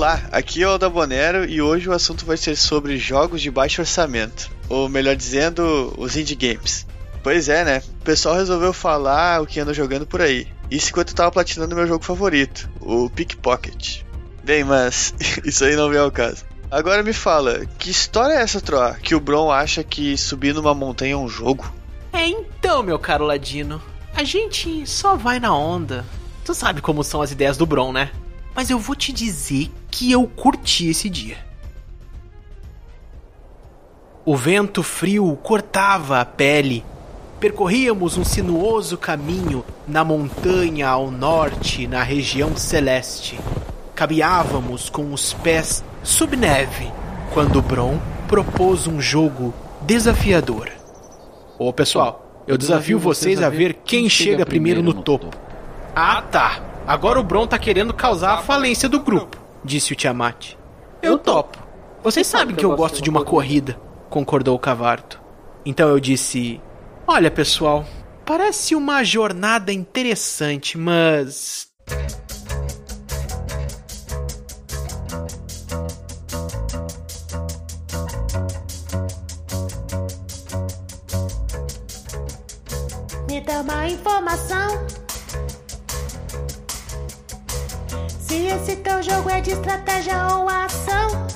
Olá, aqui é o Dabonero e hoje o assunto vai ser sobre jogos de baixo orçamento, ou melhor dizendo, os indie games. Pois é, né? O pessoal resolveu falar o que anda jogando por aí. Isso enquanto eu tava platinando meu jogo favorito, o Pickpocket. Bem, mas isso aí não vem ao caso. Agora me fala, que história é essa, Troa? Que o Bron acha que subir numa montanha é um jogo? É então, meu caro Ladino. A gente só vai na onda. Tu sabe como são as ideias do Bron, né? Mas eu vou te dizer que eu curti esse dia. O vento frio cortava a pele. Percorríamos um sinuoso caminho na montanha ao norte, na região celeste. Caminhávamos com os pés sob neve, quando Bron propôs um jogo desafiador. Ô pessoal, eu desafio vocês a ver quem chega primeiro no topo. Ah tá, agora o Bron tá querendo causar a falência do grupo, disse o Tiamat. Eu topo. Vocês sabem que eu gosto de uma corrida, concordou o Cavarto. Então eu disse: Olha pessoal, parece uma jornada interessante, mas. Me dá uma informação. Se esse teu jogo é de estratégia ou ação.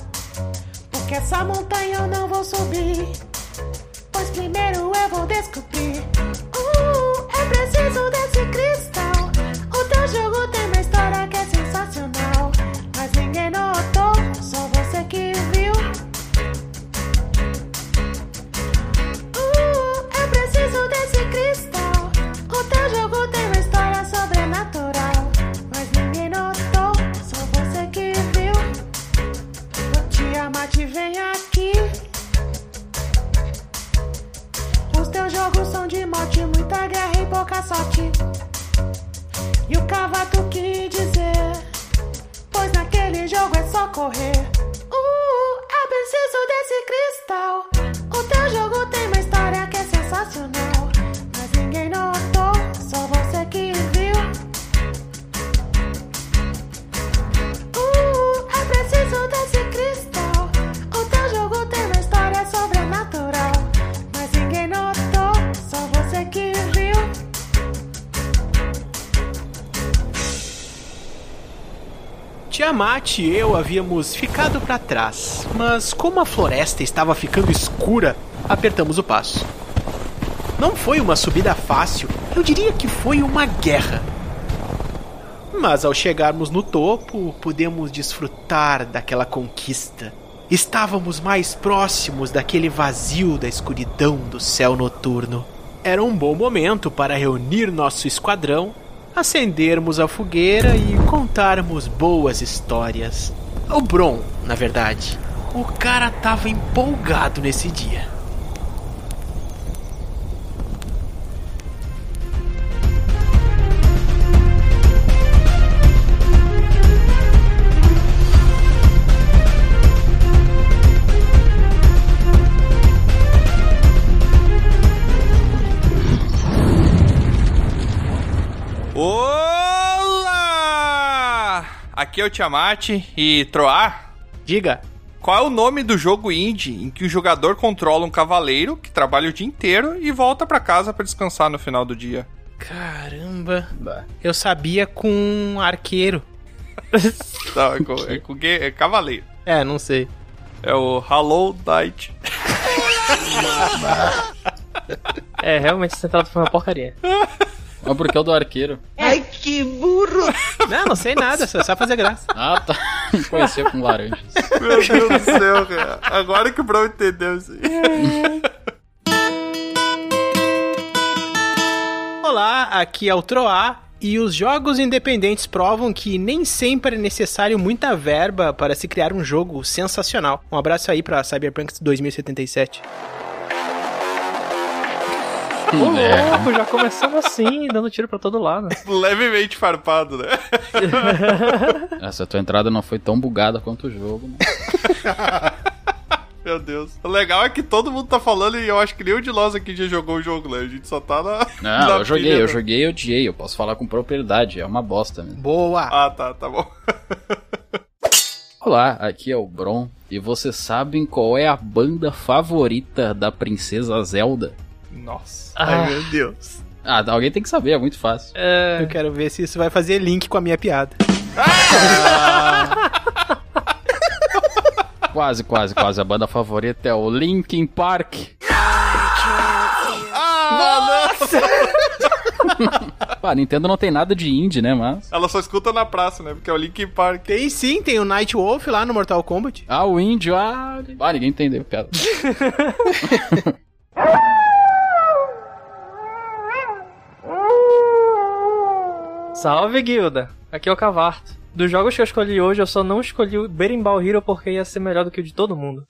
Porque essa montanha eu não vou subir. Pois primeiro eu vou descobrir. Uh, é preciso desse cristal. O teu jogo tem Tiamat e eu havíamos ficado para trás, mas como a floresta estava ficando escura, apertamos o passo. Não foi uma subida fácil, eu diria que foi uma guerra. Mas ao chegarmos no topo, pudemos desfrutar daquela conquista. Estávamos mais próximos daquele vazio da escuridão do céu noturno. Era um bom momento para reunir nosso esquadrão, acendermos a fogueira e contarmos boas histórias. O Bron, na verdade. O cara tava empolgado nesse dia. Aqui é o Tiamat e Troar. Diga, Qual é o nome do jogo indie em que o jogador controla um cavaleiro que trabalha o dia inteiro e volta pra casa pra descansar no final do dia? caramba, eu sabia com um arqueiro. Não, é com, é com gue- é cavaleiro. É, não sei. É o Hollow Knight. É, realmente esse tentado foi uma porcaria. Mas por que o do arqueiro? Não, não sei nada, só fazer graça. Ah, tá. Conhecia com laranjas. Meu Deus do céu, cara. Agora que o Bro entendeu isso aí. Olá, aqui é o Troá. E os jogos independentes provam que nem sempre é necessário muita verba para se criar um jogo sensacional. Um abraço aí pra Cyberpunk 2077. Ô, É. louco, já começamos assim, dando tiro pra todo lado. Levemente farpado, né? Essa tua entrada não foi tão bugada quanto o jogo. né? Meu Deus. O legal é que todo mundo tá falando e eu acho que nenhum de nós aqui já jogou o jogo, né? A gente só tá na. Não, na eu joguei, pilha, eu né? joguei e odiei. Eu posso falar com propriedade. É uma bosta mesmo. Boa! Ah, tá, tá bom. Olá, aqui é o Bron. E vocês sabem qual é a banda favorita da princesa Zelda? Nossa. Ah, Ai, meu Deus. Ah, alguém tem que saber, é muito fácil. é... Eu quero ver se isso vai fazer link com a minha piada. Quase, quase, quase. A banda favorita é o Linkin Park. Ah, Pá, a Nintendo não tem nada de indie, né, mas... Ela só escuta na praça, né? Porque é o Linkin Park. Tem sim, tem o Night Wolf lá no Mortal Kombat. Ah, o índio, ah... Ah, ninguém entendeu piada. Salve, guilda! Aqui é o Cavarto. Dos jogos que eu escolhi hoje, eu só não escolhi o Berimbau Hero porque ia ser melhor do que o de todo mundo.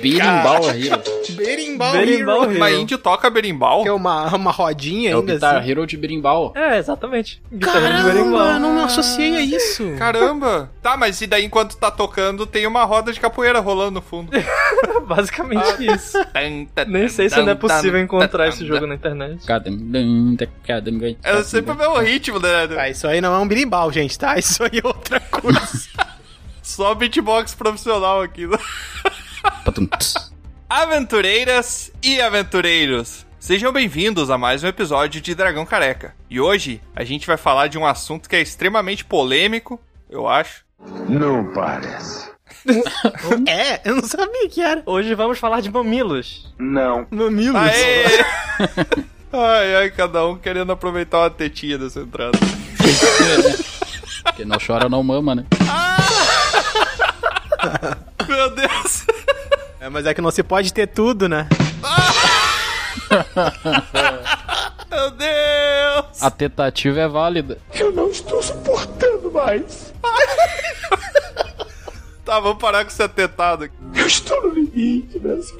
Berimbau Hero. Berimbau, Berimbau Hero. Hero. Mas índio toca berimbau? Que é uma, uma rodinha É o ainda Guitar assim. Hero de Berimbau. É, exatamente. Guitarra de Caramba, Berimbau. não me associei a isso. Caramba! Tá, mas e daí enquanto tá tocando, tem uma roda de capoeira rolando no fundo. Basicamente isso. Nem sei se ainda é possível encontrar esse jogo na internet. É sempre o mesmo ritmo, né? Tá, isso aí não é um berimbau, gente, tá? Isso aí é outra coisa. Só beatbox profissional aqui. Aventureiras e aventureiros, sejam bem-vindos a mais um episódio de Dragão Careca. E hoje a gente vai falar de um assunto que é extremamente polêmico, eu acho. Não parece. é, eu não sabia que era. Hoje vamos falar de mamilos. Não. Mamilos. Aê! ai, ai, cada um querendo aproveitar uma tetinha dessa entrada. Quem não chora não mama, né? Meu Deus! É, mas é que não se pode ter tudo, né? Meu Deus! A tentativa é válida. Eu não estou suportando mais. Tá, vamos parar com esse atetado aqui. Eu estou no limite, Brasil.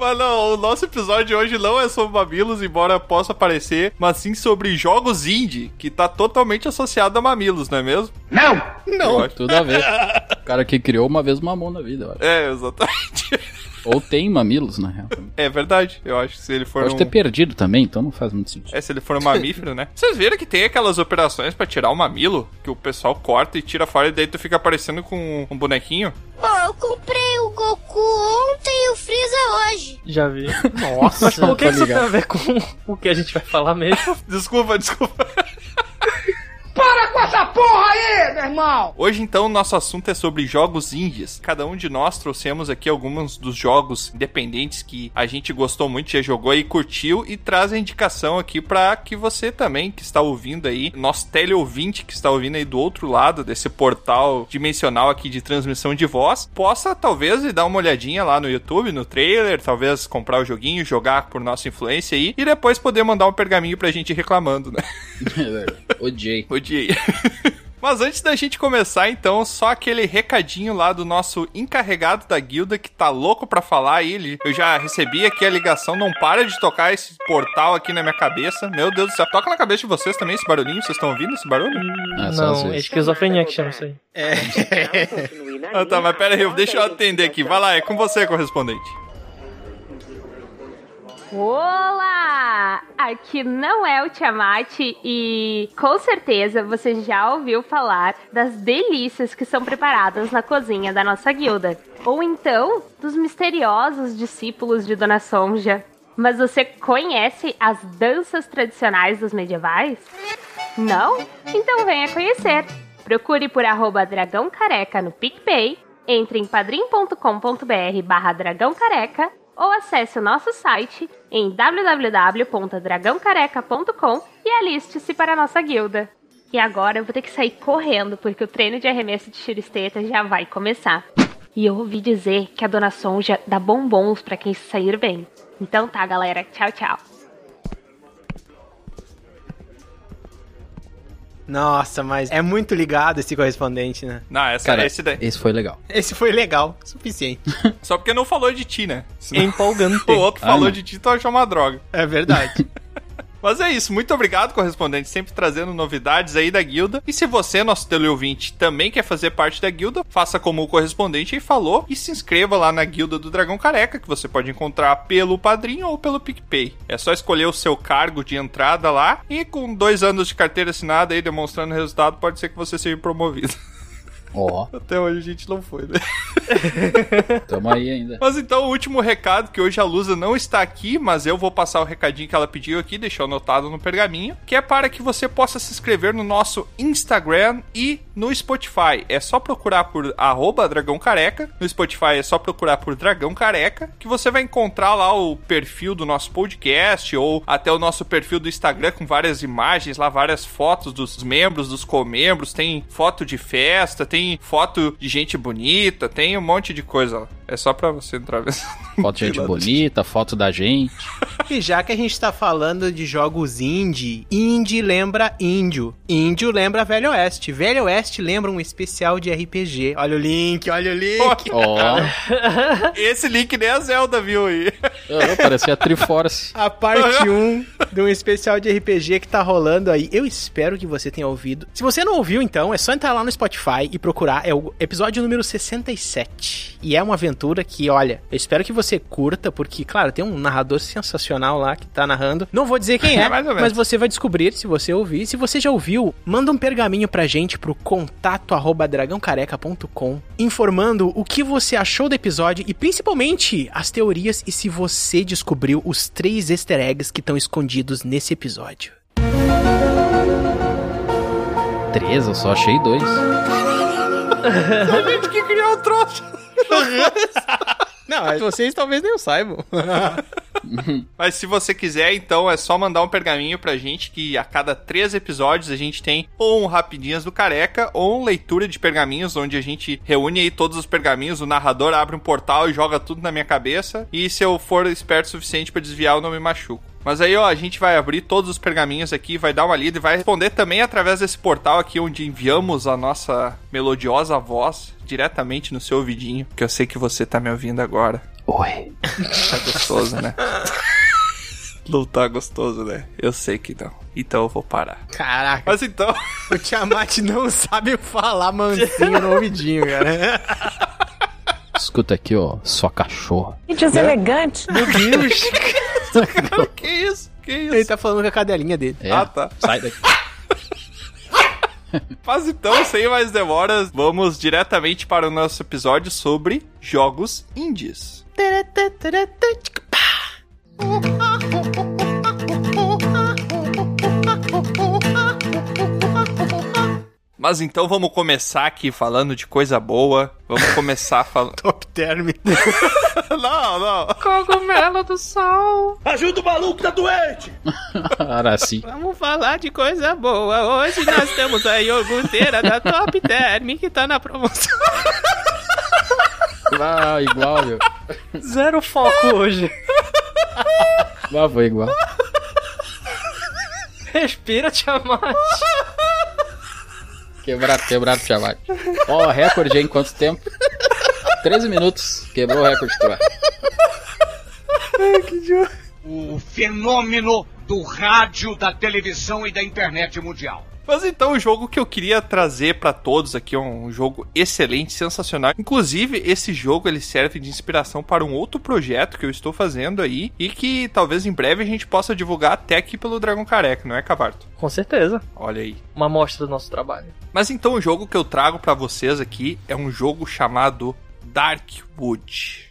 Mas não, o nosso episódio de hoje não é sobre mamilos, embora possa parecer, mas sim sobre jogos indie, que tá totalmente associado a mamilos, não é mesmo? Não! Não. Tudo a ver. O cara que criou uma vez mamou na vida, eu acho. É, exatamente. Ou tem mamilos, na real. É verdade, eu acho que se ele for Pode um... ter perdido também, então não faz muito sentido. É, se ele for um mamífero, né? Vocês viram que tem aquelas operações pra tirar o mamilo, que o pessoal corta e tira fora e daí tu fica aparecendo com um bonequinho? Ó, eu comprei o Goku Já vi. Nossa, Mas por que tá isso tem ligado. a ver com o que a gente vai falar mesmo? Desculpa, desculpa. Para essa porra aí, meu irmão! Hoje, então, o nosso assunto é sobre jogos indies. Cada um de nós trouxemos aqui alguns dos jogos independentes que a gente gostou muito, já jogou e curtiu, e traz a indicação aqui pra que você também, que está ouvindo aí, nosso teleouvinte que está ouvindo aí do outro lado desse portal dimensional aqui de transmissão de voz, possa talvez dar uma olhadinha lá no YouTube, no trailer, talvez comprar o joguinho, jogar por nossa influência aí, e depois poder mandar um pergaminho pra gente reclamando, né? Odiei. Odiei. Mas antes da gente começar, então, só aquele recadinho lá do nosso encarregado da guilda que tá louco pra falar aí. Ele, eu já recebi aqui a ligação, não para de tocar esse portal aqui na minha cabeça. Meu Deus do céu, toca na cabeça de vocês também esse barulhinho? Vocês estão ouvindo esse barulho? Ah, não, é esquizofrenia que chama isso aí. Ah, tá, mas pera aí, deixa eu atender aqui. Vai lá, é com você, correspondente. Olá! Aqui não é o Tiamat e com certeza você já ouviu falar das delícias que são preparadas na cozinha da nossa guilda. Ou então dos misteriosos discípulos de Dona Sonja. Mas você conhece as danças tradicionais dos medievais? Não? Então venha conhecer. Procure por arroba dragão careca no PicPay, entre em padrim.com.br barra dragão careca ou acesse o nosso site em www.dragãocareca.com e aliste-se para a nossa guilda. E agora eu vou ter que sair correndo, porque o treino de arremesso de churisteta já vai começar. E eu ouvi dizer que a Dona Sonja dá bombons para quem se sair bem. Então tá, galera. Tchau, tchau. Nossa, mas é muito ligado esse correspondente, né? Não, essa Cara, é esse daí. esse foi legal. Esse foi legal, suficiente. Só porque não falou de ti, né? Senão Empolgante. o outro Ah, falou não. de ti, tu achou uma droga. É verdade. Mas é isso, muito obrigado, correspondente, sempre trazendo novidades aí da guilda. E se você, nosso teleouvinte, também quer fazer parte da guilda, faça como o correspondente aí falou e se inscreva lá na guilda do Dragão Careca, que você pode encontrar pelo Padrinho ou pelo PicPay. É só escolher o seu cargo de entrada lá e com dois anos de carteira assinada aí demonstrando resultado, pode ser que você seja promovido. Ó, Até hoje a gente não foi, né? tamo aí ainda. Mas então, o último recado, que hoje a Lusa não está aqui, mas eu vou passar o recadinho que ela pediu aqui, deixou anotado no pergaminho, que é para que você possa se inscrever no nosso Instagram e no Spotify. É só procurar por arroba Dragão Careca. No Spotify é só procurar por Dragão Careca, que você vai encontrar lá o perfil do nosso podcast ou até o nosso perfil do Instagram com várias imagens, lá várias fotos dos membros, dos comembros, tem foto de festa, tem foto de gente bonita, tem um monte de coisa lá. É só pra você entrar mesmo. Foto de gente bonita, foto da gente. E já que a gente tá falando de jogos indie, indie lembra índio. Índio lembra Velho Oeste. Velho Oeste lembra um especial de RPG. Olha o link, olha o link. Ó, Esse link nem a Zelda viu aí. oh, parecia Triforce. A parte 1 de um especial de RPG que tá rolando aí. Eu espero que você tenha ouvido. Se você não ouviu, então, é só entrar lá no Spotify e procurar. É o episódio número 67. E é uma aventura que, olha, eu espero que você curta, porque, claro, tem um narrador sensacional lá que tá narrando. Não vou dizer quem é, É, mas você vai descobrir se você ouvir. Se você já ouviu, manda um pergaminho pra gente pro contato arroba dragãocareca.com informando o que você achou do episódio e principalmente as teorias e se você descobriu os três easter eggs que estão escondidos nesse episódio. Três, eu só achei dois. A gente que criou o troço. Não, vocês talvez nem saibam. Mas se você quiser, então é só mandar um pergaminho pra gente que a cada três episódios a gente tem ou um Rapidinhas do Careca ou um leitura de pergaminhos, onde a gente reúne aí todos os pergaminhos, o narrador abre um portal e joga tudo na minha cabeça. E se eu for esperto o suficiente pra desviar, eu não me machuco. Mas aí, ó, a gente vai abrir todos os pergaminhos aqui, vai dar uma lida e vai responder também através desse portal aqui, onde enviamos a nossa melodiosa voz diretamente no seu ouvidinho, que eu sei que você tá me ouvindo agora. Oi. Tá gostoso, né? Não tá gostoso, né? Eu sei que não. Então eu vou parar. Caraca, Mas então, o Tiamat não sabe falar mansinho no ouvidinho, cara. Escuta aqui, ó, sua cachorra. Gente, elegante. Meu Deus. que isso? Que isso? Ele tá falando com a cadelinha dele. É, Ah, tá. sai daqui. Mas então, sem mais demoras, vamos diretamente para o nosso episódio sobre jogos indies. Mas então vamos começar aqui falando de coisa boa. Vamos começar falando. Top term. não, não. Cogumelo do sol. Ajuda o maluco, tá doente! Araci. Vamos falar de coisa boa. Hoje nós temos a iogurteira da Top Term que tá na promoção. Ah, igual, meu. Zero foco hoje. Ah, foi igual. Respira, Tiamat. Quebrado, quebrado, Tiamat. Ó, recorde aí em quanto tempo? 13 minutos. Quebrou o recorde, Tiamat. o fenômeno do rádio, da televisão e da internet mundial. Mas então o jogo que eu queria trazer pra todos aqui é um jogo excelente, sensacional. Inclusive, esse jogo ele serve de inspiração para um outro projeto que eu estou fazendo aí e que talvez em breve a gente possa divulgar até aqui pelo Dragão Careca, não é, Cavarto? Com certeza. Olha aí. Uma amostra do nosso trabalho. Mas então o jogo que eu trago pra vocês aqui é um jogo chamado Darkwood.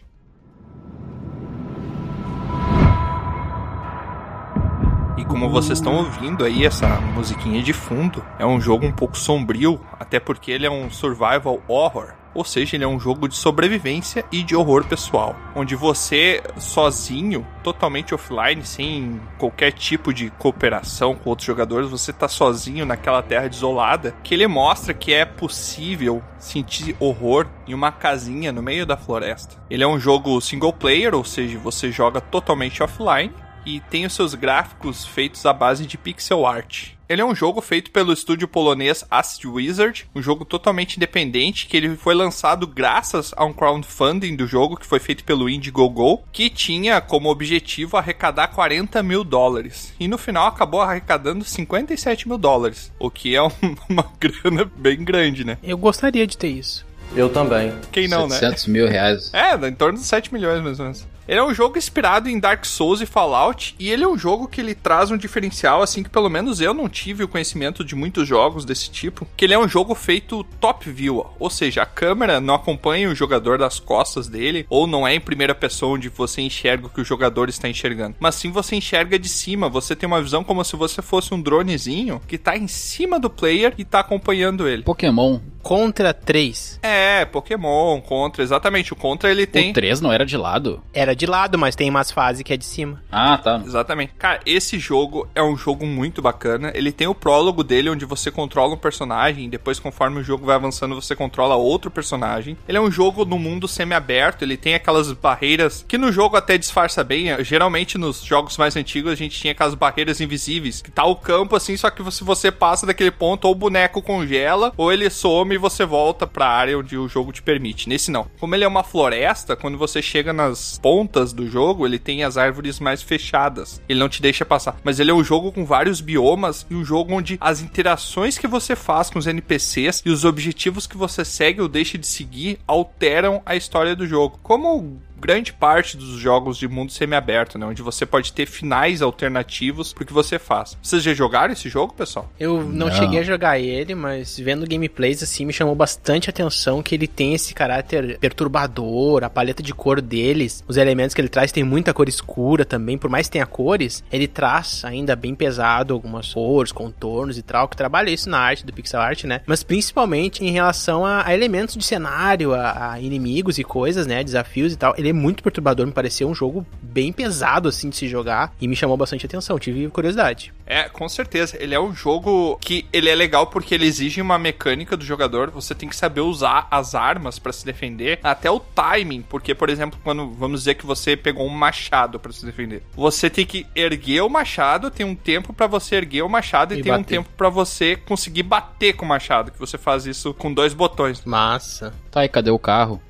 Como vocês estão ouvindo aí essa musiquinha de fundo, é um jogo um pouco sombrio, até porque ele é um survival horror. Ou seja, ele é um jogo de sobrevivência e de horror pessoal, onde você sozinho, totalmente offline, sem qualquer tipo de cooperação com outros jogadores, você tá sozinho naquela terra desolada, que ele mostra que é possível sentir horror em uma casinha no meio da floresta. Ele é um jogo single player, ou seja, você joga totalmente offline e tem os seus gráficos feitos à base de pixel art. Ele é um jogo feito pelo estúdio polonês Acid Wizard, um jogo totalmente independente que ele foi lançado graças a um crowdfunding do jogo que foi feito pelo Indiegogo, que tinha como objetivo arrecadar 40 mil dólares. E no final acabou arrecadando 57 mil dólares, o que é um- uma grana bem grande, né? Eu gostaria de ter isso. Eu também. Quem não, né? 700 mil reais. É, em torno de 7 milhões mais ou menos. Ele é um jogo inspirado em Dark Souls e Fallout, e ele é um jogo que ele traz um diferencial, assim, que pelo menos eu não tive o conhecimento de muitos jogos desse tipo, que ele é um jogo feito top view, ou seja, a câmera não acompanha o jogador das costas dele, ou não é em primeira pessoa onde você enxerga o que o jogador está enxergando, mas sim você enxerga de cima, você tem uma visão como se você fosse um dronezinho que tá em cima do player e tá acompanhando ele. Pokémon. Contra 3. É, Pokémon, Contra, exatamente, o Contra ele tem... O 3 não era de lado? Era de lado, mas tem umas fases que é de cima. Ah, tá. Exatamente. Cara, esse jogo é um jogo muito bacana. Ele tem o prólogo dele, onde você controla um personagem, e depois, conforme o jogo vai avançando, você controla outro personagem. Ele é um jogo no mundo semi-aberto, ele tem aquelas barreiras que no jogo até disfarça bem. Geralmente, nos jogos mais antigos, a gente tinha aquelas barreiras invisíveis, que tá o campo assim, só que se você passa daquele ponto, ou o boneco congela, ou ele some e você volta pra área onde o jogo te permite. Nesse não. Como ele é uma floresta, quando você chega nas pontas do jogo, ele tem as árvores mais fechadas. Ele não te deixa passar. Mas ele é um jogo com vários biomas e um jogo onde as interações que você faz com os NPCs e os objetivos que você segue ou deixa de seguir alteram a história do jogo. Como grande parte dos jogos de mundo semiaberto, né? Onde você pode ter finais alternativos pro que você faz. Vocês já jogaram esse jogo, pessoal? Eu não, Não. cheguei a jogar ele, mas vendo gameplays assim me chamou bastante atenção que ele tem esse caráter perturbador, a paleta de cor deles, os elementos que ele traz tem muita cor escura também, por mais que tenha cores, ele traz ainda bem pesado algumas cores, contornos e tal, que trabalha isso na arte do pixel art, né? Mas principalmente em relação a, a elementos de cenário, a, a inimigos e coisas, né? Desafios e tal. Ele é muito perturbador, me pareceu um jogo bem pesado assim de se jogar e me chamou bastante atenção, tive curiosidade. É, com certeza. Ele é um jogo que ele é legal porque ele exige uma mecânica do jogador. Você tem que saber usar as armas pra se defender, até o timing, porque por exemplo, quando vamos dizer que você pegou um machado pra se defender, você tem que erguer o machado, tem um tempo pra você erguer o machado e, E tem um bater. tempo pra você conseguir bater com o machado, que você faz isso com dois botões. Massa. Tá, e cadê o carro?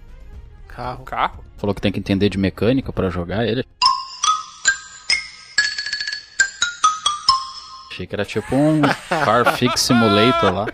O Carro. Falou que tem que entender de mecânica pra jogar ele. Achei que era tipo um Car Fix Simulator lá.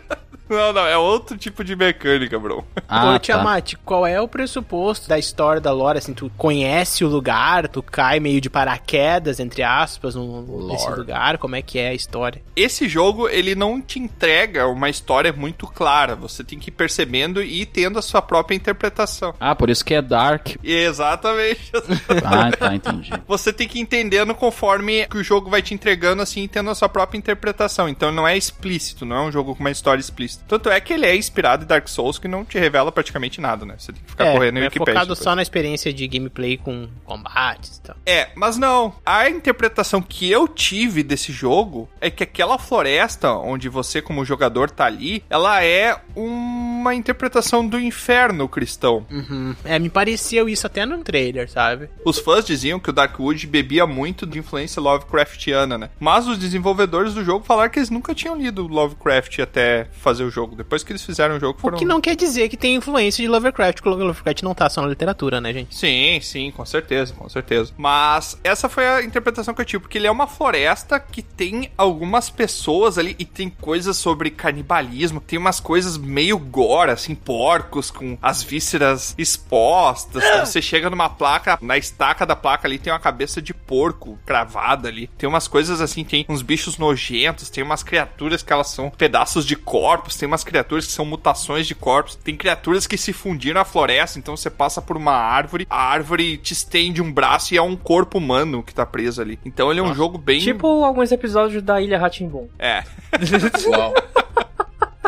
Não, não, é outro tipo de mecânica, bro. Ah, Ô, tá. Tiamat, qual é o pressuposto da história da lore? Assim, tu conhece o lugar, tu cai meio de paraquedas, entre aspas, no, nesse lugar, como é que é a história? Esse jogo, ele não te entrega uma história muito clara. Você tem que ir percebendo e ir tendo a sua própria interpretação. Ah, por isso que é Dark. Exatamente. Ah, tá, entendi. Você tem que ir entendendo conforme que o jogo vai te entregando, assim, e tendo a sua própria interpretação. Então não é explícito, não é um jogo com uma história explícita. Tanto é que ele é inspirado em Dark Souls, que não te revela praticamente nada, né? Você tem que ficar correndo no é Wikipedia. focado depois. só na experiência de gameplay com combates e tal. É, mas não. A interpretação que eu tive desse jogo é que aquela floresta onde você, como jogador, tá ali, ela é uma interpretação do inferno cristão. Uhum. É, me pareceu isso até no trailer, sabe? Os fãs diziam que o Darkwood bebia muito de influência Lovecraftiana, né? Mas os desenvolvedores do jogo falaram que eles nunca tinham lido Lovecraft até fazer o jogo. Depois que eles fizeram o jogo, O foram. que não quer dizer que tem influência de Lovecraft, porque o Lovecraft não tá só na literatura, né, gente? Sim, sim, com certeza, com certeza. Mas essa foi a interpretação que eu tive, porque ele é uma floresta que tem algumas pessoas ali e tem coisas sobre canibalismo, tem umas coisas meio gore, assim, porcos com as vísceras expostas. Você chega numa placa, na estaca da placa ali tem uma cabeça de porco cravada ali. Tem umas coisas assim, tem uns bichos nojentos, tem umas criaturas que elas são pedaços de corpos, tem umas criaturas que são mutações de corpos, tem criaturas que se fundiram na floresta, então você passa por uma árvore, a árvore te estende um braço e é um corpo humano que tá preso ali. Então ele é um jogo bem. Tipo alguns episódios da Ilha Ratimbun. É. Uau.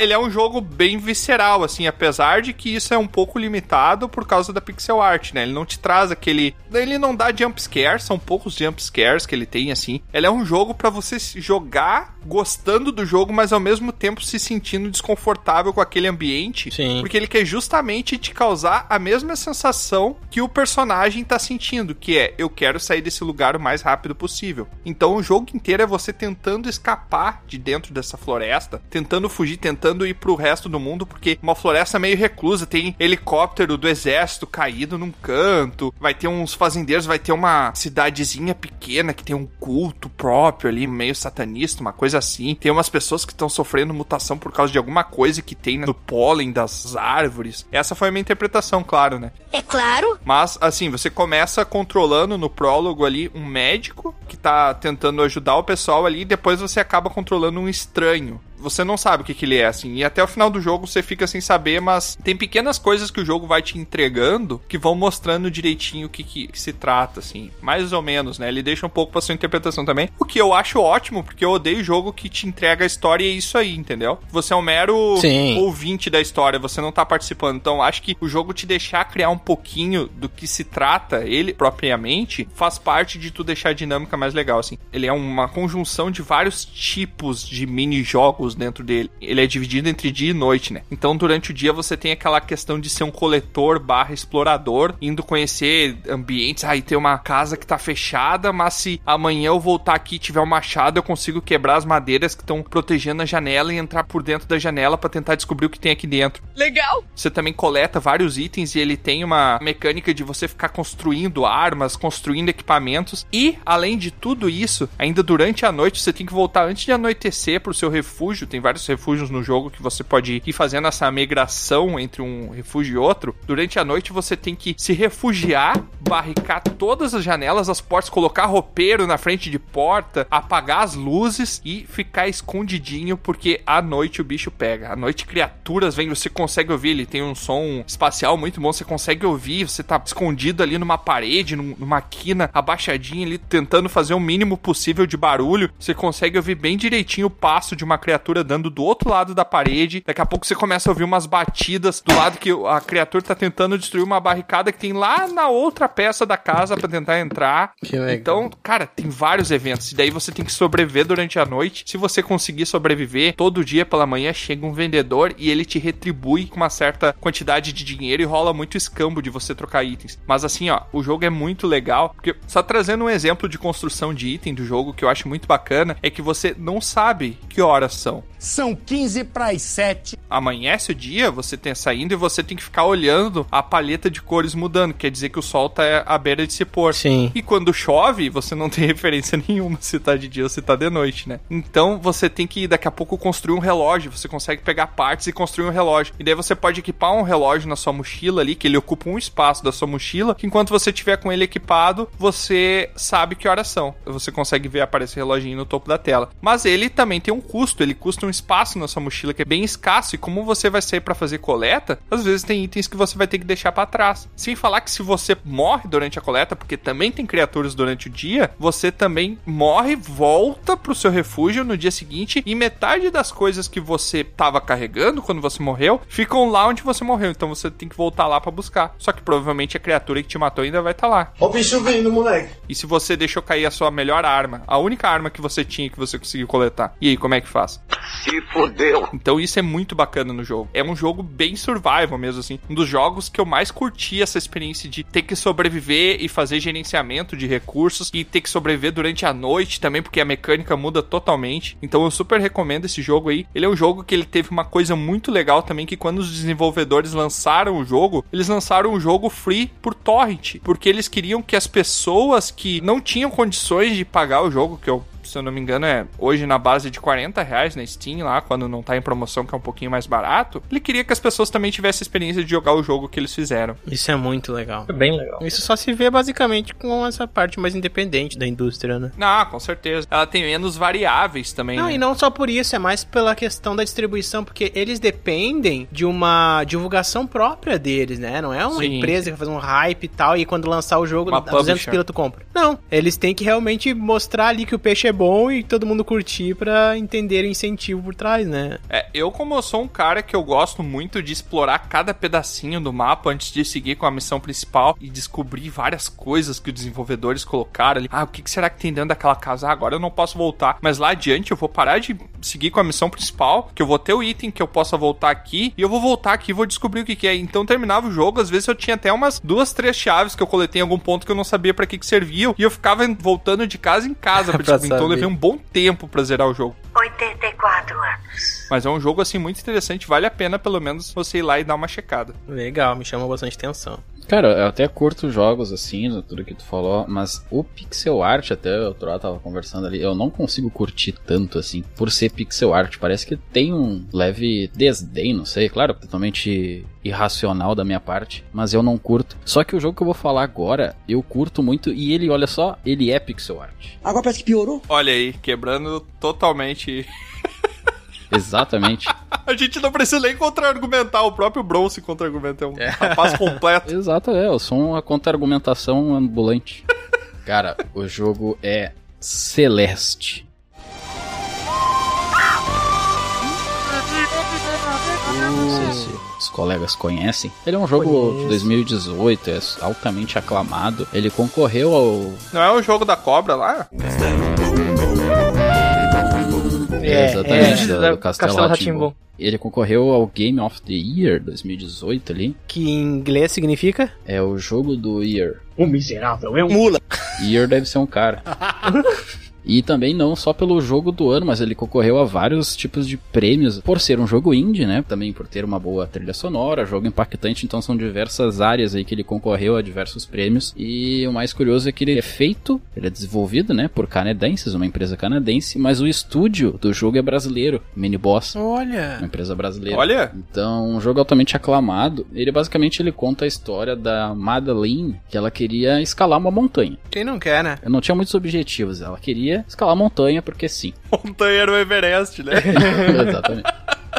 Ele é um jogo bem visceral, assim, apesar de que isso é um pouco limitado por causa da pixel art, né? Ele não te traz aquele. Ele não dá jump scare, são poucos jump scares que ele tem, assim. Ele é um jogo para você jogar gostando do jogo, mas ao mesmo tempo se sentindo desconfortável com aquele ambiente. Sim. Porque ele quer justamente te causar a mesma sensação que o personagem tá sentindo, que é eu quero sair desse lugar o mais rápido possível. Então o jogo inteiro é você tentando escapar de dentro dessa floresta, tentando fugir, tentando ir pro resto do mundo, porque uma floresta meio reclusa, tem helicóptero do exército caído num canto, vai ter uns fazendeiros, vai ter uma cidadezinha pequena que tem um culto próprio ali, meio satanista, uma coisa assim. Tem umas pessoas que estão sofrendo mutação por causa de alguma coisa que tem no pólen das árvores. Essa foi a minha interpretação, claro, né? É claro. Mas, assim, você começa controlando no prólogo ali um médico que tá tentando ajudar o pessoal ali, e depois você acaba controlando um estranho. Você não sabe o que, que ele é, assim. E até o final do jogo você fica sem saber, mas tem pequenas coisas que o jogo vai te entregando que vão mostrando direitinho o que, que, que se trata, assim. Mais ou menos, né? Ele deixa um pouco pra sua interpretação também. O que eu acho ótimo, porque eu odeio jogo que te entrega a história e é isso aí, entendeu? Você é um mero Sim. ouvinte da história, você não tá participando. Então, acho que o jogo te deixar criar um pouquinho do que se trata, ele propriamente, faz parte de tu deixar a dinâmica mais legal, assim. Ele é uma conjunção de vários tipos de mini-jogos dentro dele. Ele é dividido entre dia e noite, né? Então, durante o dia você tem aquela questão de ser um coletor barra explorador, indo conhecer ambientes. Aí tem uma casa que tá fechada, mas se amanhã eu voltar aqui e tiver um machado, eu consigo quebrar as madeiras que estão protegendo a janela e entrar por dentro da janela para tentar descobrir o que tem aqui dentro. Legal. Você também coleta vários itens e ele tem uma mecânica de você ficar construindo armas, construindo equipamentos. E, além de tudo isso, ainda durante a noite você tem que voltar antes de anoitecer pro seu refúgio. Tem vários refúgios no jogo que você pode ir fazendo essa migração entre um refúgio e outro. Durante a noite você tem que se refugiar, barricar todas as janelas, as portas, colocar roupeiro na frente de porta, apagar as luzes e ficar escondidinho porque à noite o bicho pega. À noite criaturas vêm, você consegue ouvir, ele tem um som espacial muito bom, você consegue ouvir, você tá escondido ali numa parede, num- numa quina, abaixadinho ali, tentando fazer o mínimo possível de barulho. Você consegue ouvir bem direitinho o passo de uma criatura dando do outro lado da parede. Daqui a pouco você começa a ouvir umas batidas do lado que a criatura tá tentando destruir uma barricada que tem lá na outra peça da casa pra tentar entrar. Então, cara, tem vários eventos. E daí você tem que sobreviver durante a noite. Se você conseguir sobreviver, todo dia pela manhã chega um vendedor e ele te retribui com uma certa quantidade de dinheiro e rola muito escambo de você trocar itens. Mas assim, ó, o jogo é muito legal. Porque, só trazendo um exemplo de construção de item do jogo que eu acho muito bacana, é que você não sabe que horas são. São 15 para as 7. Amanhece o dia, você tem saindo e você tem que ficar olhando a paleta de cores mudando. Quer dizer que o sol tá à beira de se pôr. Sim. E quando chove, você não tem referência nenhuma se tá de dia ou se tá de noite, né? Então você tem que daqui a pouco construir um relógio. Você consegue pegar partes e construir um relógio. E daí você pode equipar um relógio na sua mochila ali, que ele ocupa um espaço da sua mochila. Que enquanto você tiver com ele equipado, você sabe que horas são. Você consegue ver aparecer o reloginho no topo da tela. Mas ele também tem um custo. Ele custa um espaço na sua mochila que é bem escasso. E como você vai sair pra fazer coleta, às vezes tem itens que você vai ter que deixar pra trás. Sem falar que se você morre durante a coleta, porque também tem criaturas durante o dia, você também morre, volta pro seu refúgio no dia seguinte e metade das coisas que você tava carregando quando você morreu ficam lá onde você morreu. Então você tem que voltar lá pra buscar. Só que provavelmente a criatura que te matou ainda vai estar lá. Ó o bicho vindo, moleque. E se você deixou cair a sua melhor arma, a única arma que você tinha que você conseguiu coletar, e aí como é que faz? Se fodeu. Então isso é muito bacana no jogo. É um jogo bem survival mesmo, assim. Um dos jogos que eu mais curti essa experiência de ter que sobreviver e fazer gerenciamento de recursos e ter que sobreviver durante a noite também, porque a mecânica muda totalmente. Então eu super recomendo esse jogo aí. Ele é um jogo que ele teve uma coisa muito legal também, que quando os desenvolvedores lançaram o jogo, eles lançaram o jogo free por torrent, porque eles queriam que as pessoas que não tinham condições de pagar o jogo, que eu se eu não me engano, é hoje na base de 40 reais na Steam, lá, quando não tá em promoção, que é um pouquinho mais barato. Ele queria que as pessoas também tivessem a experiência de jogar o jogo que eles fizeram. Isso é muito legal. É bem legal. Isso só se vê basicamente com essa parte mais independente da indústria, né? Ah, com certeza. Ela tem menos variáveis também. Não, né? e não só por isso, é mais pela questão da distribuição, porque eles dependem de uma divulgação própria deles, né? Não é uma Sim. empresa que vai fazer um hype e tal, e quando lançar o jogo, Uma a 200 publisher. pila tu compra. Não, eles têm que realmente mostrar ali que o peixe é bom e todo mundo curtir pra entender o incentivo por trás, né? É, eu como eu sou um cara que eu gosto muito de explorar cada pedacinho do mapa antes de seguir com a missão principal e descobrir várias coisas que os desenvolvedores colocaram ali. Ah, o que será que tem dentro daquela casa? Ah, agora eu não posso voltar. Mas lá adiante eu vou parar de seguir com a missão principal, que eu vou ter o item que eu possa voltar aqui, e eu vou voltar aqui e vou descobrir o que, que é. Então terminava o jogo, às vezes eu tinha até umas duas, três chaves que eu coletei em algum ponto que eu não sabia pra que que serviam, e eu ficava voltando de casa em casa pra descobrir. Então. Levei um bom tempo pra zerar o jogo. 84 anos. Mas é um jogo assim muito interessante, vale a pena pelo menos você ir lá e dar uma checada. Legal, me chama bastante atenção. Cara, eu até curto jogos assim, né, tudo que tu falou, mas o pixel art, até o Troá tava conversando ali, eu não consigo curtir tanto assim, por ser pixel art. Parece que tem um leve desdém, não sei, claro, totalmente irracional da minha parte, mas eu não curto. Só que o jogo que eu vou falar agora, eu curto muito e ele, olha só, ele é pixel art. Agora parece que piorou. Olha aí, quebrando totalmente. Exatamente. A gente não precisa nem contra-argumentar, o próprio Bronze contra-argumenta, é um rapaz completo. Exato, é, eu sou uma contra-argumentação ambulante. Cara, o jogo é Celeste. Não sei se os colegas conhecem. Ele é um jogo de 2018, é altamente aclamado. Ele concorreu ao. Não é o jogo da cobra lá? É, exatamente, do, da- do Castelo, Castelo. Ele concorreu ao Game of the Year 2018 ali. Que em inglês significa? É o jogo do Year. O miserável é um mula. Year deve ser um cara. E também não só pelo jogo do ano, mas ele concorreu a vários tipos de prêmios por ser um jogo indie, né? Também por ter uma boa trilha sonora, jogo impactante, então são diversas áreas aí que ele concorreu a diversos prêmios. E o mais curioso é que ele é feito, ele é desenvolvido, né, por canadenses, uma empresa canadense, mas o estúdio do jogo é brasileiro, Mini Boss, Olha. uma empresa brasileira. Olha, Então, um jogo altamente aclamado. Ele basicamente ele conta a história da Madeline, que ela queria escalar uma montanha. Quem não quer, né? Eu não tinha muitos objetivos, ela queria escalar a montanha porque sim. montanha no Everest, né? Exatamente.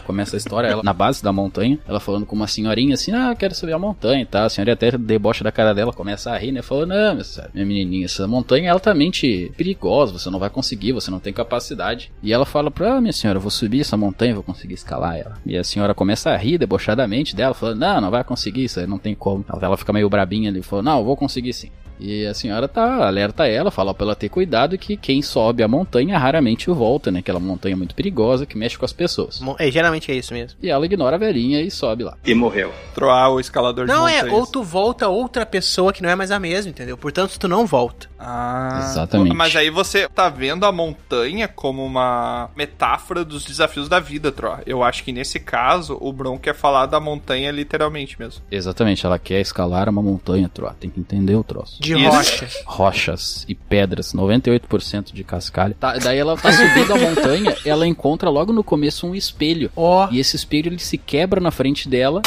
Começa a história, ela na base da montanha, ela falando com uma senhorinha assim, ah, eu quero subir a montanha e tal. A senhora até debocha da cara dela, começa a rir, né? Falou, não, minha senhora, minha menininha, essa montanha é altamente perigosa, você não vai conseguir, você não tem capacidade. E ela fala pra, ah, minha senhora, eu vou subir essa montanha, vou conseguir escalar ela. E a senhora começa a rir debochadamente dela, falando, não, não vai conseguir, isso aí não tem como. Ela, ela fica meio brabinha ali, falou, não, eu vou conseguir sim. E a senhora tá, alerta ela, fala pra ela ter cuidado que quem sobe a montanha raramente volta, né? Aquela montanha muito perigosa que mexe com as pessoas. É, geralmente é isso mesmo. E ela ignora a velhinha e sobe lá. E morreu. Troar o escalador de Não, é, ou tu volta outra pessoa que não é mais a mesma, entendeu? Portanto, tu não volta. Ah, Exatamente. Mas aí você tá vendo a montanha como uma metáfora dos desafios da vida, Tro. Eu acho que nesse caso, o Bron quer falar da montanha literalmente mesmo. Exatamente, ela quer escalar uma montanha, Troa. Tem que entender o troço. De Isso. rocha. Rochas e pedras, 98% de cascalho. Tá, daí ela tá subindo a montanha, ela encontra logo no começo um espelho. Ó. E esse espelho ele se quebra na frente dela.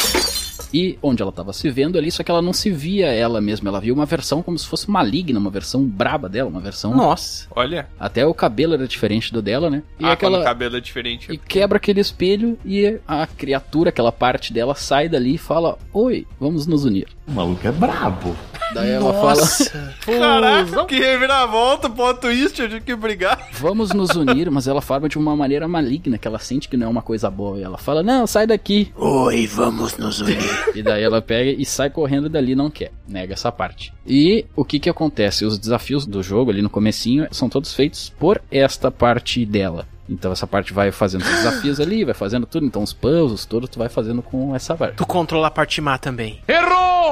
E onde ela tava se vendo ali, só que ela não se via ela mesma. Ela via uma versão como se fosse maligna, uma versão braba dela, uma versão. Nossa. Olha, Até o cabelo era diferente do dela, né? E ah, aquela. o cabelo é diferente. E quebra aquele espelho e a criatura, aquela parte dela, sai dali e fala: Oi, vamos nos unir. O maluco é brabo. Daí ela fala: Nossa. Caraca, que reviravolta, plot twist, eu tive que brigar. Vamos nos unir, mas ela fala de uma maneira maligna, que ela sente que não é uma coisa boa. E ela fala: Não, sai daqui. Oi, vamos nos unir. E daí ela pega e sai correndo dali, não quer. Nega essa parte. E o que que acontece? Os desafios do jogo ali no comecinho são todos feitos por esta parte dela. Então essa parte vai fazendo os desafios ali, vai fazendo tudo. Então os puzzles, tudo tu vai fazendo com essa parte. tu controla a parte má também.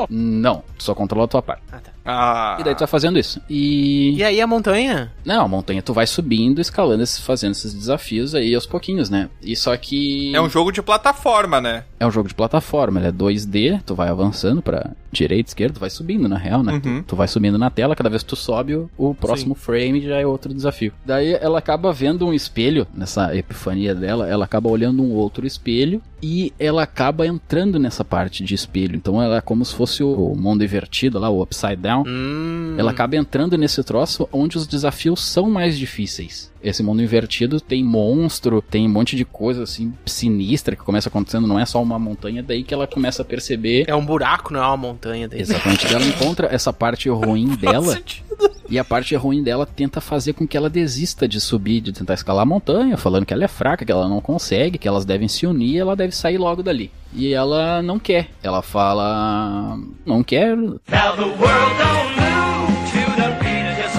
Não, tu só controla a tua parte. Ah, tá. Ah, E daí tu vai fazendo isso. E. E aí a montanha? Não, a montanha tu vai subindo, escalando, esses- fazendo esses desafios aí aos pouquinhos, né? E só que. é um jogo de plataforma, né? É um jogo de plataforma, ele é 2D, tu vai avançando pra direita, esquerda, tu vai subindo na real, né? Uhum. Tu, tu vai subindo na tela, cada vez que tu sobe, o, o próximo frame já é outro desafio. Daí ela acaba vendo um espelho, nessa epifania dela, ela acaba olhando um outro espelho e ela acaba entrando nessa parte de espelho. Então ela é como se fosse o, o mundo invertido lá, o upside down. Hum. Ela acaba entrando nesse troço onde os desafios são mais difíceis. Esse mundo invertido tem monstro, tem um monte de coisa assim sinistra que começa acontecendo, não é só uma montanha, daí que ela começa a perceber. É um buraco, não é uma montanha daí. Exatamente, ela encontra essa parte ruim dela. E a parte ruim dela tenta fazer com que ela desista de subir, de tentar escalar a montanha, falando que ela é fraca, que ela não consegue, que elas devem se unir e ela deve sair logo dali. E ela não quer. Ela fala: Não quero.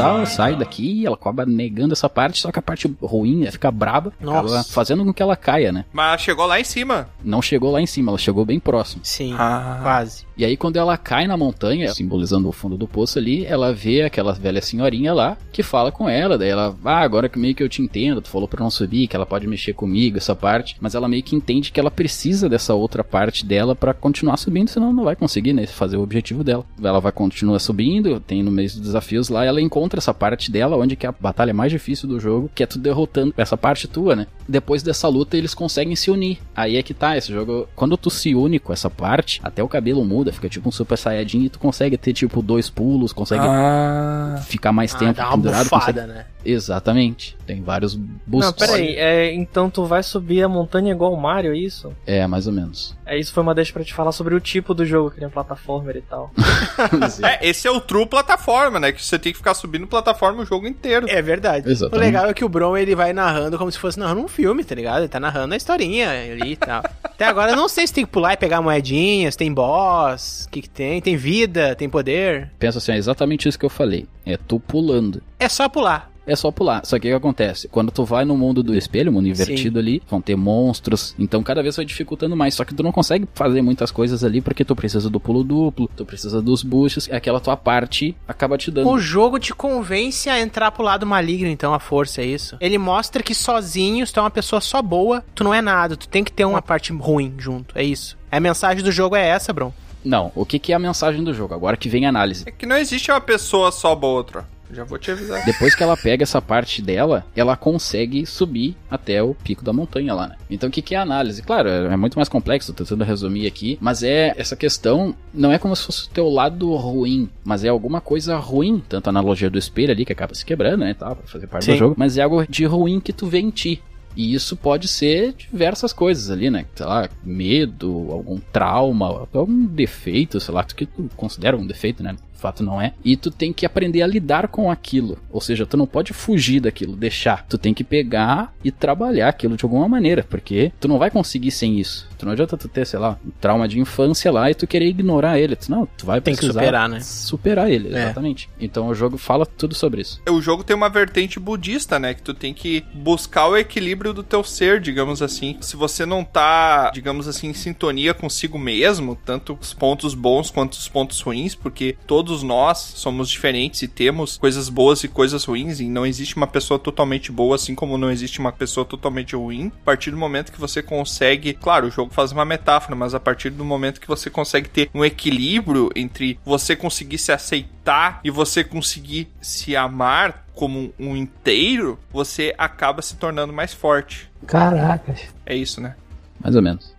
Tal, sai daqui, ela acaba negando essa parte, só que a parte ruim é ficar braba, Nossa. fazendo com que ela caia, né? Mas chegou lá em cima. Não chegou lá em cima, ela chegou bem próximo. Sim, Ah. quase. E aí, quando ela cai na montanha, simbolizando o fundo do poço ali, ela vê aquela velha senhorinha lá que fala com ela. Daí ela, ah, agora que meio que eu te entendo, tu falou pra não subir, que ela pode mexer comigo, essa parte. Mas ela meio que entende que ela precisa dessa outra parte dela pra continuar subindo, senão não vai conseguir, né, fazer o objetivo dela. Ela vai continuar subindo, tem no meio dos desafios lá, ela encontra essa parte dela, onde que é a batalha mais difícil do jogo, que é tu derrotando essa parte tua, né? Depois dessa luta, eles conseguem se unir. Aí é que tá, esse jogo, quando tu se une com essa parte, até o cabelo muda, fica tipo um super saiyajin e tu consegue ter tipo dois pulos, consegue Ah. ficar mais Ah, tempo dá uma pendurado. bufada, consegue- né? Exatamente. Tem vários boosts. Não, peraí, é, então tu vai subir a montanha igual o Mario, é isso? É, mais ou menos. É, isso foi uma deixa pra te falar sobre o tipo do jogo, que nem plataforma e tal. É, esse é o true plataforma, né? Que você tem que ficar subindo plataforma o jogo inteiro. É verdade. Exatamente. O legal é que o Bron ele vai narrando como se fosse narrando um filme, tá ligado? Ele tá narrando a historinha ali e tal. Até agora eu não sei se tem que pular e pegar moedinhas, tem boss, o que, que tem? Tem vida, tem poder. Pensa assim, é exatamente isso que eu falei. É tu pulando. É só pular. É só pular. Só que o que acontece? Quando tu vai no mundo do espelho, mundo invertido ali, vão ter monstros. Então cada vez vai dificultando mais. Só que tu não consegue fazer muitas coisas ali porque tu precisa do pulo duplo, tu precisa dos boosts. E aquela tua parte acaba te dando. O jogo te convence a entrar pro lado maligno, então, a força, é isso. Ele mostra que sozinho, se tu é uma pessoa só boa, tu não é nada. Tu tem que ter uma parte ruim junto, é isso. A mensagem do jogo é essa, Bron. Não, o que, que é a mensagem do jogo? Agora que vem a análise. É que não existe uma pessoa só boa outra. Já vou te avisar. Depois que ela pega essa parte dela, ela consegue subir até o pico da montanha lá, né? Então o que, que é a análise? Claro, é muito mais complexo, tô tentando resumir aqui, mas é essa questão, não é como se fosse o teu lado ruim, mas é alguma coisa ruim, tanto a analogia do espelho ali, que acaba se quebrando, né, tal, pra fazer parte Sim. do jogo, mas é algo de ruim que tu vê em ti. E isso pode ser diversas coisas ali, né? Sei lá, medo, algum trauma, algum defeito, sei lá, que tu considera um defeito, né? Fato não é. E tu tem que aprender a lidar com aquilo. Ou seja, tu não pode fugir daquilo, deixar. Tu tem que pegar e trabalhar aquilo de alguma maneira, porque tu não vai conseguir sem isso. Tu não adianta tu ter, sei lá, um trauma de infância lá e tu querer ignorar ele. Tu, não, tu vai Tem que precisar superar, né? Superar ele, É. exatamente. Então o jogo fala tudo sobre isso. O jogo tem uma vertente budista, né? Que tu tem que buscar o equilíbrio do teu ser, digamos assim. Se você não tá, digamos assim, em sintonia consigo mesmo, tanto os pontos bons quanto os pontos ruins, porque todos nós somos diferentes e temos coisas boas e coisas ruins, e não existe uma pessoa totalmente boa, assim como não existe uma pessoa totalmente ruim. A partir do momento que você consegue, claro, o jogo faz uma metáfora, mas a partir do momento que você consegue ter um equilíbrio entre você conseguir se aceitar e você conseguir se amar como um inteiro, você acaba se tornando mais forte. Caracas. É isso, né? Mais ou menos.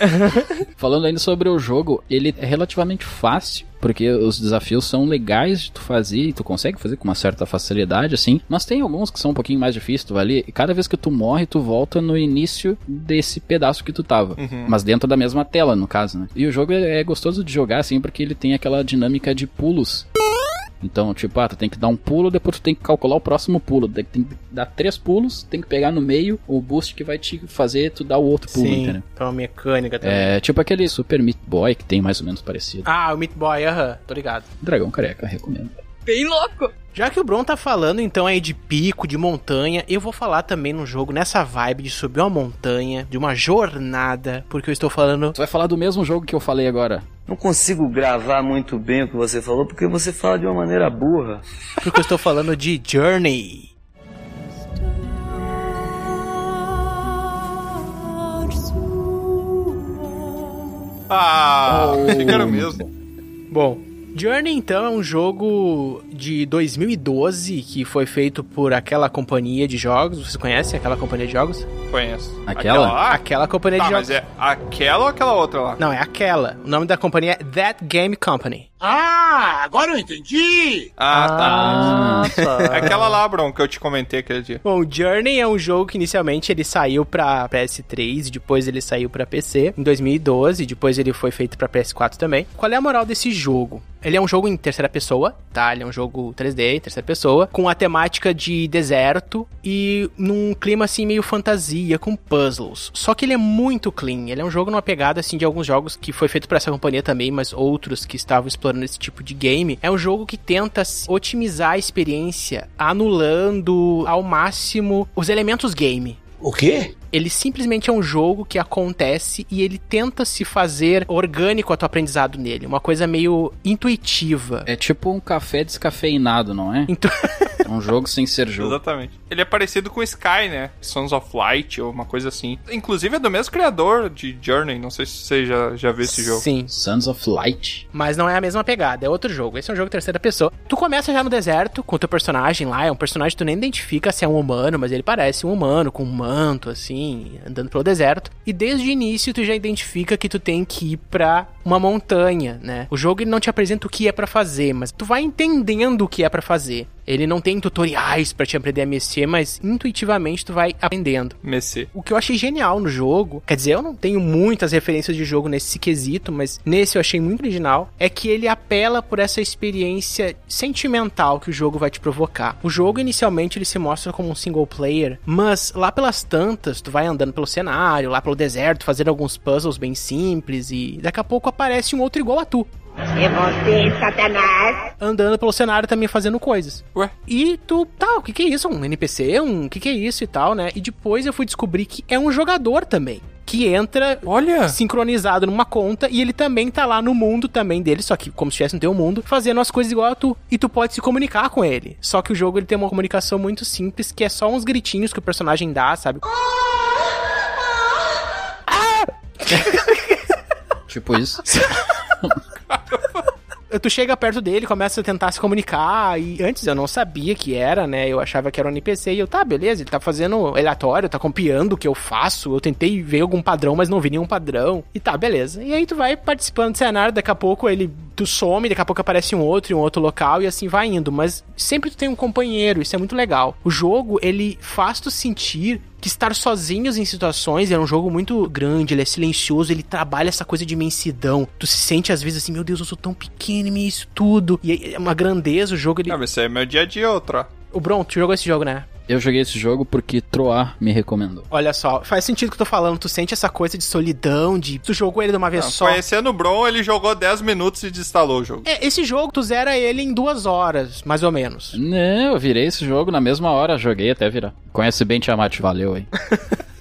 Falando ainda sobre o jogo, ele é relativamente fácil, porque os desafios são legais de tu fazer e tu consegue fazer com uma certa facilidade, assim. Mas tem alguns que são um pouquinho mais difíceis, tu vai ali, e cada vez que tu morre, tu volta no início desse pedaço que tu tava. Uhum. Mas dentro da mesma tela, no caso, né? E o jogo é é gostoso de jogar, assim, porque ele tem aquela dinâmica de pulos. Então, tipo, ah, tu tem que dar um pulo, depois tu tem que calcular o próximo pulo. Tem que dar três pulos, tem que pegar no meio o boost que vai te fazer tu dar o outro pulo, Sim, entendeu? então a mecânica também. É tipo aquele Super Meat Boy que tem mais ou menos parecido. Ah, o Meat Boy, aham, tô ligado. Dragão Careca, recomendo. Bem louco. Já que o Bron tá falando então aí de pico, de montanha, eu vou falar também num jogo nessa vibe de subir uma montanha, de uma jornada, porque eu estou falando. Tu vai falar do mesmo jogo que eu falei agora. Não consigo gravar muito bem o que você falou porque você fala de uma maneira burra. Porque eu estou falando de Journey. Ah, achei que era o mesmo. Bom, Journey então é um jogo de 2012 que foi feito por aquela companhia de jogos. Vocês conhecem aquela companhia de jogos? Conheço. Aquela? lá? Aquela companhia Tá, de jogos. mas é aquela ou aquela outra lá? Não, é aquela. O nome da companhia é That Game Company. Ah, agora eu entendi! Ah, tá. Ah, tá. Aquela lá, Bron, que eu te comentei aquele dia. Bom, Journey é um jogo que inicialmente ele saiu pra PS3, depois ele saiu pra PC em 2012, depois ele foi feito pra PS4 também. Qual é a moral desse jogo? Ele é um jogo em terceira pessoa, tá? Ele é um jogo jogo 3D, terceira pessoa, com a temática de deserto e num clima assim meio fantasia, com puzzles. Só que ele é muito clean, ele é um jogo numa pegada assim de alguns jogos que foi feito por essa companhia também, mas outros que estavam explorando esse tipo de game. É um jogo que tenta otimizar a experiência, anulando ao máximo os elementos game. O quê? Ele simplesmente é um jogo que acontece e ele tenta se fazer orgânico a teu aprendizado nele. Uma coisa meio intuitiva. É tipo um café descafeinado, não é? Então... é um jogo sem ser jogo. Exatamente. Ele é parecido com Sky, né? Sons of Light ou uma coisa assim. Inclusive é do mesmo criador de Journey. Não sei se você já, já viu esse jogo. Sim. Sons of Light. Mas não é a mesma pegada, é outro jogo. Esse é um jogo terceira pessoa. Tu começa já no deserto com o teu personagem lá. É um personagem que tu nem identifica se é um humano, mas ele parece um humano com um manto, assim andando pelo deserto. E desde o início tu já identifica que tu tem que ir pra uma montanha, né? O jogo ele não te apresenta o que é para fazer, mas tu vai entendendo o que é para fazer. Ele não tem tutoriais para te aprender a mexer, mas intuitivamente tu vai aprendendo. Mexer. O que eu achei genial no jogo, quer dizer, eu não tenho muitas referências de jogo nesse quesito, mas nesse eu achei muito original, é que ele apela por essa experiência sentimental que o jogo vai te provocar. O jogo inicialmente ele se mostra como um single player, mas lá pelas tantas tu vai andando pelo cenário, lá pelo deserto, fazendo alguns puzzles bem simples e daqui a pouco aparece um outro igual a tu. É você, Satanás! Andando pelo cenário também fazendo coisas. Ué? E tu, tá, o que que é isso? Um NPC? Um, o que que é isso e tal, né? E depois eu fui descobrir que é um jogador também. Que entra Olha. sincronizado numa conta e ele também tá lá no mundo também dele, só que como se estivesse no teu mundo, fazendo as coisas igual a tu. E tu pode se comunicar com ele. Só que o jogo ele tem uma comunicação muito simples, que é só uns gritinhos que o personagem dá, sabe? tipo isso. tu chega perto dele, começa a tentar se comunicar, e antes eu não sabia que era, né? Eu achava que era um NPC, e eu, tá, beleza, ele tá fazendo aleatório, tá copiando o que eu faço, eu tentei ver algum padrão, mas não vi nenhum padrão, e tá, beleza. E aí tu vai participando do cenário, daqui a pouco ele, tu some, daqui a pouco aparece um outro em um outro local, e assim vai indo, mas sempre tu tem um companheiro, isso é muito legal. O jogo, ele faz tu sentir que estar sozinhos em situações, é um jogo muito grande, ele é silencioso, ele trabalha essa coisa de imensidão. Tu se sente às vezes assim, meu Deus, eu sou tão pequeno e isso tudo. E é uma grandeza o jogo, ele... Não, mas isso aí é meu dia a dia outro, ó. O Bron, tu jogou esse jogo, né? Eu joguei esse jogo porque Troar me recomendou. Olha só, faz sentido o que eu tô falando. Tu sente essa coisa de solidão, de. Tu jogou ele de uma vez Não, só. Conhecendo o Bron, ele jogou 10 minutos e desinstalou o jogo. É, esse jogo, tu zera ele em duas horas, mais ou menos. Não, eu virei esse jogo na mesma hora, joguei até virar. Conhece bem Tiamat, valeu aí.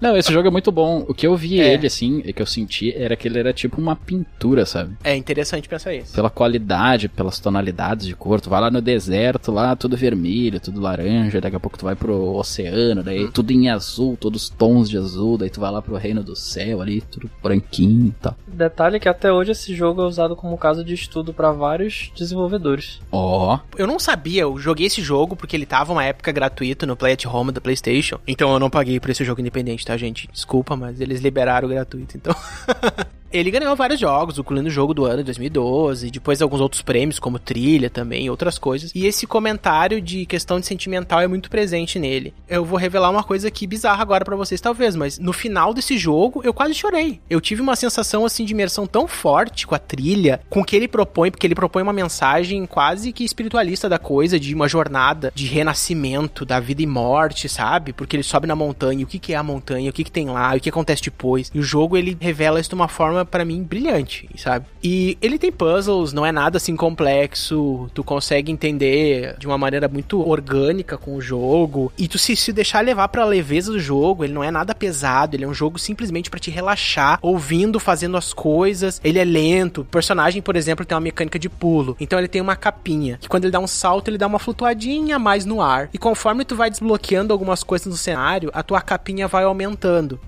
Não, esse jogo é muito bom. O que eu vi É. ele, assim, e que eu senti, era que ele era tipo uma pintura, sabe? É interessante pensar isso. Pela qualidade, pelas tonalidades de cor. Tu vai lá no deserto, lá tudo vermelho, tudo laranja. Daqui a pouco tu vai pro oceano, daí Hum. tudo em azul, todos os tons de azul. Daí tu vai lá pro reino do céu ali, tudo branquinho e tal. Detalhe que até hoje esse jogo é usado como caso de estudo para vários desenvolvedores. Ó, Eu não sabia, eu joguei esse jogo porque ele tava uma época gratuito no Play at Home da PlayStation. Então eu não paguei por esse jogo independente, tá, gente? Desculpa, mas eles liberaram gratuito, então. Ele ganhou vários jogos, incluindo o jogo do ano de 2012, depois alguns outros prêmios, como trilha também, e outras coisas. E esse comentário de questão de sentimental é muito presente nele. Eu vou revelar uma coisa aqui bizarra agora pra vocês, talvez, mas no final desse jogo eu quase chorei. Eu tive uma sensação assim de imersão tão forte com a trilha, com o que ele propõe, porque ele propõe uma mensagem quase que espiritualista da coisa, de uma jornada de renascimento, da vida e morte, sabe? Porque ele sobe na montanha, o que, que é a montanha, o que, que tem lá, o que acontece depois. E o jogo ele revela isso de uma forma pra mim brilhante, sabe? E ele tem puzzles, não é nada assim complexo, tu consegue entender de uma maneira muito orgânica com o jogo e tu se, se deixar levar pra leveza do jogo, ele não é nada pesado, ele é um jogo simplesmente pra te relaxar, ouvindo, fazendo as coisas. Ele é lento, o personagem, por exemplo, tem uma mecânica de pulo, então ele tem uma capinha, que quando ele dá um salto, ele dá uma flutuadinha mais no ar. E conforme tu vai desbloqueando algumas coisas no cenário, a tua capinha vai aumentando.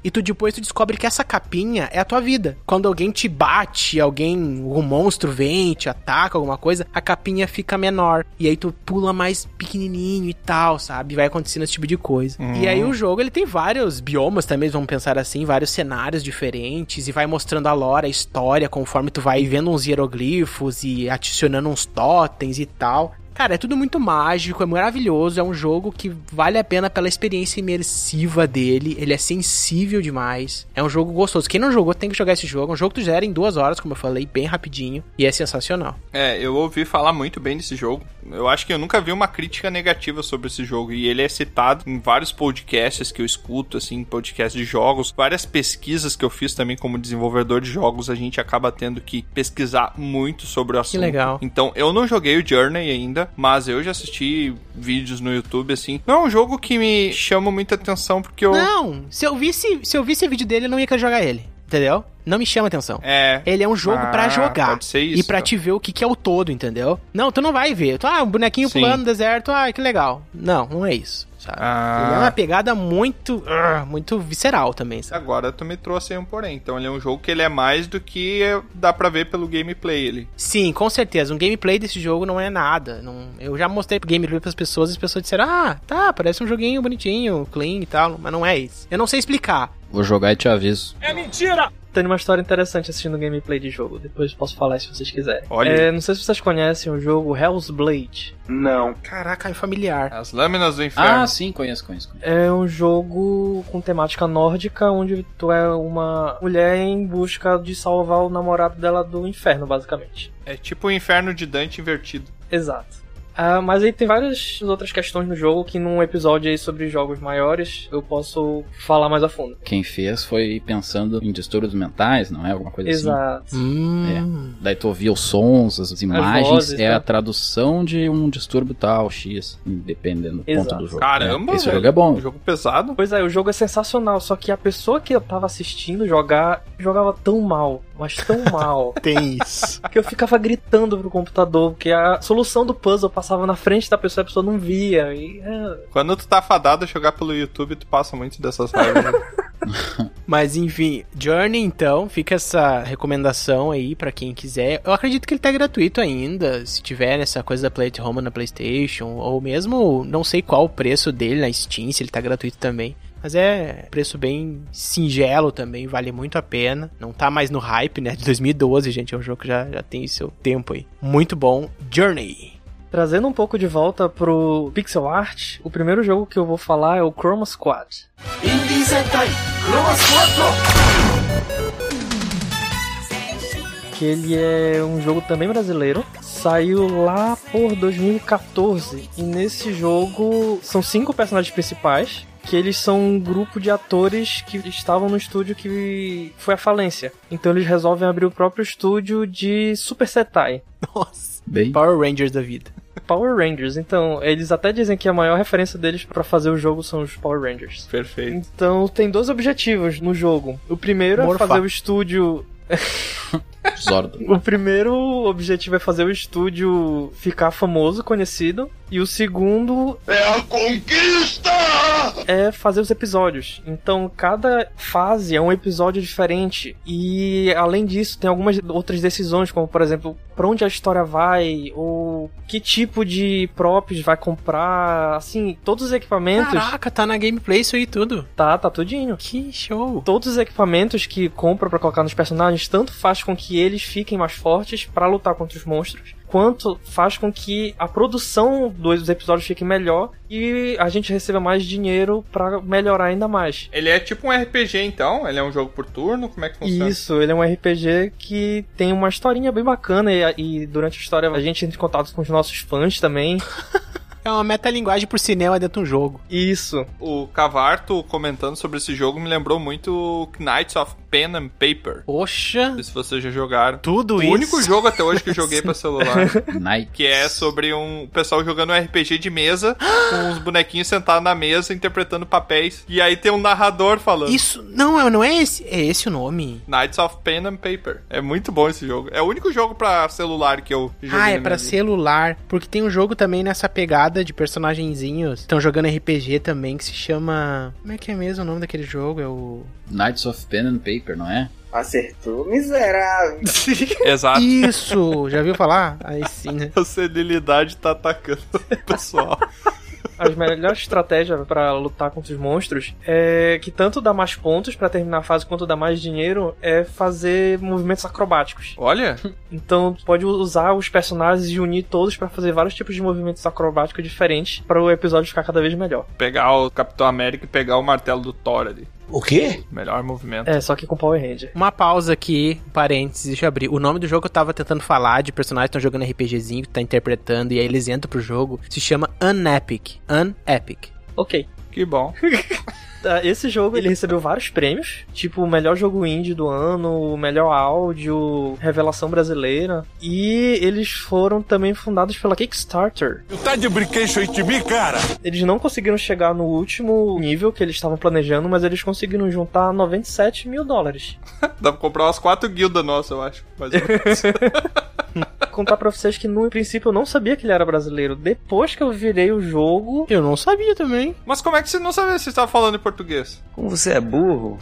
E tu depois tu descobre que essa capinha é a tua vida. Quando alguém te bate, alguém, um monstro vem, te ataca, alguma coisa, a capinha fica menor. E aí tu pula mais pequenininho e tal, sabe? Vai acontecendo esse tipo de coisa. E aí o jogo, ele tem vários biomas também, vamos pensar assim, vários cenários diferentes e vai mostrando a lore, a história, conforme tu vai vendo uns hieroglifos e adicionando uns totens e tal. Cara, é tudo muito mágico, é maravilhoso, é um jogo que vale a pena pela experiência imersiva dele, ele é sensível demais, é um jogo gostoso. Quem não jogou tem que jogar esse jogo, é um jogo que tu gera em duas horas, como eu falei, bem rapidinho, e é sensacional. É, eu ouvi falar muito bem desse jogo. Eu acho que eu nunca vi uma crítica negativa sobre esse jogo. E ele é citado em vários podcasts que eu escuto, assim, podcasts de jogos. Várias pesquisas que eu fiz também como desenvolvedor de jogos, a gente acaba tendo que pesquisar muito sobre o assunto. Que legal. Então, eu não joguei o Journey ainda, mas eu já assisti vídeos no YouTube, assim. Não é um jogo que me chama muita atenção, porque eu... Não, se eu visse, se eu visse vídeo dele, eu não ia querer jogar ele. Entendeu? Não me chama atenção. É. Ele é um jogo Ah, pra jogar. pode ser isso, e pra te ver o que, que é o todo, entendeu? Não, tu não vai ver. Tu, ah, um bonequinho Sim. pulando no deserto, ah, que legal. Não, não é isso. Sabe? Ah. Ele é uma pegada muito. ah, muito visceral também, sabe? Agora tu me trouxe aí um porém. Então ele é um jogo que ele é mais do que dá pra ver pelo gameplay ele. Sim, com certeza. Um gameplay desse jogo não é nada. Não, eu já mostrei gameplay pras pessoas e as pessoas disseram: Ah, tá, parece um joguinho bonitinho, clean e tal, mas não é isso. Eu não sei explicar. Vou jogar e te aviso. É mentira! Tem uma história interessante assistindo gameplay de jogo. Depois posso falar se vocês quiserem. Olha. É, não sei se vocês conhecem o jogo Hell's Blade. Não. Caraca, é familiar. As lâminas do inferno. Ah, sim, conheço, conheço. conheço. É um jogo com temática nórdica, onde tu é uma mulher em busca de salvar o namorado dela do inferno, basicamente. É tipo o inferno de Dante invertido. Exato. Ah, mas aí tem várias outras questões no jogo que num episódio aí sobre jogos maiores eu posso falar mais a fundo. Quem fez foi pensando em distúrbios mentais, não é? Alguma coisa assim. Exato. Hum. Daí tu ouvia os sons, as imagens, vozes, é né? a tradução de um distúrbio tal, X, dependendo do ponto Exato. do jogo. Caramba, É, esse velho. jogo é bom. Um jogo pesado. Pois é, o jogo é sensacional, só que a pessoa que eu tava assistindo jogar jogava tão mal, mas tão mal, Tem isso. que eu ficava gritando pro computador, porque a solução do puzzle passava na frente da pessoa e a pessoa não via. E, é, Quando tu tá fadado a jogar pelo YouTube, tu passa muito dessas raivas. né? Mas enfim, Journey então, fica essa recomendação aí pra quem quiser. Eu acredito que ele tá gratuito ainda, se tiver essa coisa da Play at Home na PlayStation, ou mesmo não sei qual o preço dele na Steam, se ele tá gratuito também. Mas é preço bem singelo também, vale muito a pena. Não tá mais no hype, né? De 2012, gente, é um jogo que já, já tem seu tempo aí. Muito bom, Journey. Trazendo um pouco de volta pro pixel art, o primeiro jogo que eu vou falar é o Chroma Squad. Que ele é um jogo também brasileiro. Saiu lá por 2014. E nesse jogo são cinco personagens principais. Que eles são um grupo de atores que estavam no estúdio que foi à falência. Então eles resolvem abrir o próprio estúdio de Super Sentai. Nossa. Bem, Power Rangers da vida. Power Rangers. Então, eles até dizem que a maior referência deles pra fazer o jogo são os Power Rangers. Perfeito. Então, tem dois objetivos no jogo. O primeiro é fazer o estúdio. Zordo. O primeiro objetivo é fazer o estúdio ficar famoso, conhecido. E o segundo É a conquista! É fazer os episódios. Então, cada fase é um episódio diferente. E além disso, tem algumas outras decisões, como por exemplo, pra onde a história vai, ou que tipo de props vai comprar, assim, todos os equipamentos. Caraca, tá na gameplay isso aí tudo. Tá, tá tudinho. Que show. Todos os equipamentos que compra pra colocar nos personagens tanto faz com que eles fiquem mais fortes pra lutar contra os monstros, quanto faz com que a produção dos episódios fique melhor e a gente receba mais dinheiro pra melhorar ainda mais. Ele é tipo um RPG então? Ele é um jogo por turno? Como é que funciona? Isso, ele é um RPG que tem uma historinha bem bacana e, e durante a história a gente entra em contato com os nossos fãs também. É uma metalinguagem pro cinema dentro de um jogo. Isso. O Cavarto comentando sobre esse jogo me lembrou muito Knights of Pen and Paper. Poxa, Não sei se vocês já jogaram. tudo O isso. único jogo até hoje que eu joguei pra celular. Que é sobre um pessoal jogando um RPG de mesa, com os bonequinhos sentados na mesa, interpretando papéis. E aí tem um narrador falando. Isso, não, não é esse, é esse o nome. Knights of Pen and Paper. É muito bom esse jogo. É o único jogo pra celular que eu joguei. Ah, é pra vida. celular, porque tem um jogo também nessa pegada de personagenzinhos. Estão jogando RPG também que se chama, como é que é mesmo o nome daquele jogo? É o Knights of Pen and Paper, não é? Acertou, miserável. Exato. Isso, já viu falar? Aí sim, né? A senilidade tá atacando o pessoal. As melhores estratégias pra lutar contra os monstros é que tanto dá mais pontos pra terminar a fase quanto dá mais dinheiro é fazer movimentos acrobáticos. Olha, Então pode usar os personagens e unir todos pra fazer vários tipos de movimentos acrobáticos diferentes para o episódio ficar cada vez melhor. pegar o Capitão América e pegar o martelo do Thor ali. O quê? Melhor movimento. É, só que com Power Ranger. Uma pausa aqui, parênteses, deixa eu abrir. O nome do jogo que eu tava tentando falar, de personagens que estão jogando RPGzinho, que tá interpretando, e aí eles entram pro jogo, se chama Unepic. Unepic. Ok. Que bom. Tá, Esse jogo ele recebeu vários prêmios, tipo o melhor jogo indie do ano, o melhor áudio, revelação brasileira, e eles foram também fundados pela Kickstarter. Tá de brinquedo de mim, cara? Eles não conseguiram chegar no último nível que eles estavam planejando, mas eles conseguiram juntar 97 mil dólares. Dá pra comprar umas quatro guildas nossas, eu acho. Mais ou menos. Contar pra vocês que no princípio eu não sabia que ele era brasileiro. Depois que eu virei o jogo, Eu não sabia também. Mas como é que você não sabia se você estava falando em português? Como você é burro?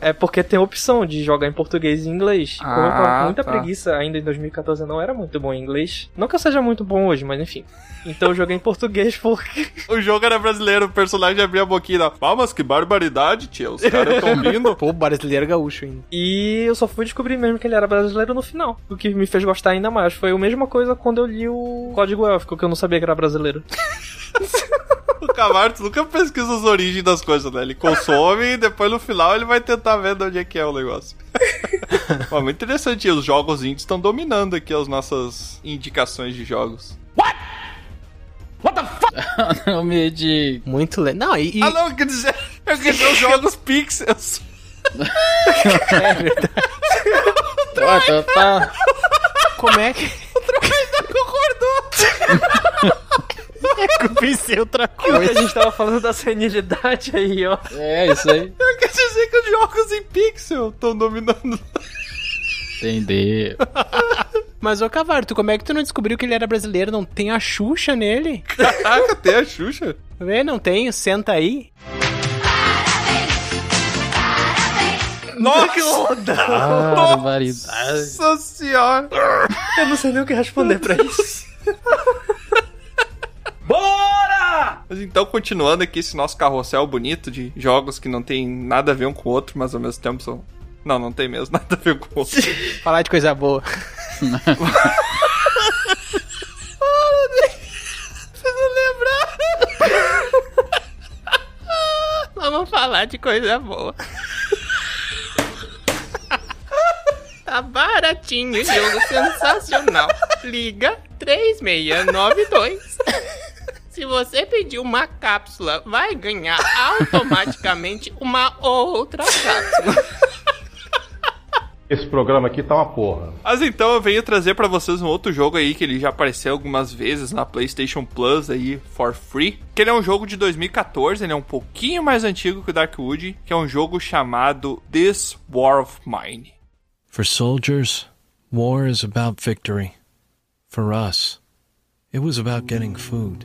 é porque tem a opção de jogar em português e inglês. E Como eu tava Ah, com muita tá. preguiça ainda em 2014, eu não era muito bom em inglês. Não que eu seja muito bom hoje, mas enfim. Então eu joguei em português porque. O jogo era brasileiro, o personagem abria a boquinha e dava, ah, mas que barbaridade, tia. Os caras tão vindo. Pô, brasileiro gaúcho ainda. E eu só fui descobrir mesmo que ele era brasileiro no final. O que me fez gostar ainda mais. Foi a mesma coisa quando eu li o Código Élfico, que eu não sabia que era brasileiro. O Camargo nunca pesquisa as origens das coisas, né? Ele consome e depois no final ele vai tentar ver de onde é que é o negócio. Mas muito interessante, os jogos indies estão dominando aqui as nossas indicações de jogos. Nome de. Muito legal. Não, e. e- Ah não, eu quer dizer, eu quer dizer os jogos pixels. Tá, tá, tá. Como é que. concordou. É que eu pensei outra Porque a coisa. gente tava falando da senilidade aí, ó. É, isso aí. Eu quer dizer que os jogos em pixel estão dominando. Entendeu. Mas, ô Cavarto, como é que tu não descobriu que ele era brasileiro? Não tem a Xuxa nele? Caraca, tem a Xuxa. Vê, não tem? Senta aí. Nossa, Barbaridade. nossa senhora. Eu não sei nem o que responder pra isso. Mas então, continuando aqui esse nosso carrossel bonito de jogos que não tem nada a ver um com o outro, mas ao mesmo tempo são. Não, não tem mesmo nada a ver com o outro. Falar de coisa boa. Vamos falar de coisa boa. Tá baratinho, jogo sensacional. Liga 3692. Se você pedir uma cápsula, vai ganhar automaticamente uma outra cápsula. Esse programa aqui tá uma porra. Mas então eu venho trazer pra vocês um outro jogo aí que ele já apareceu algumas vezes na PlayStation Plus aí for free. Que ele é um jogo de 2014, ele é um pouquinho mais antigo que o Darkwood, que é um jogo chamado This War of Mine. For soldiers, war is about victory. For us, it was about getting food.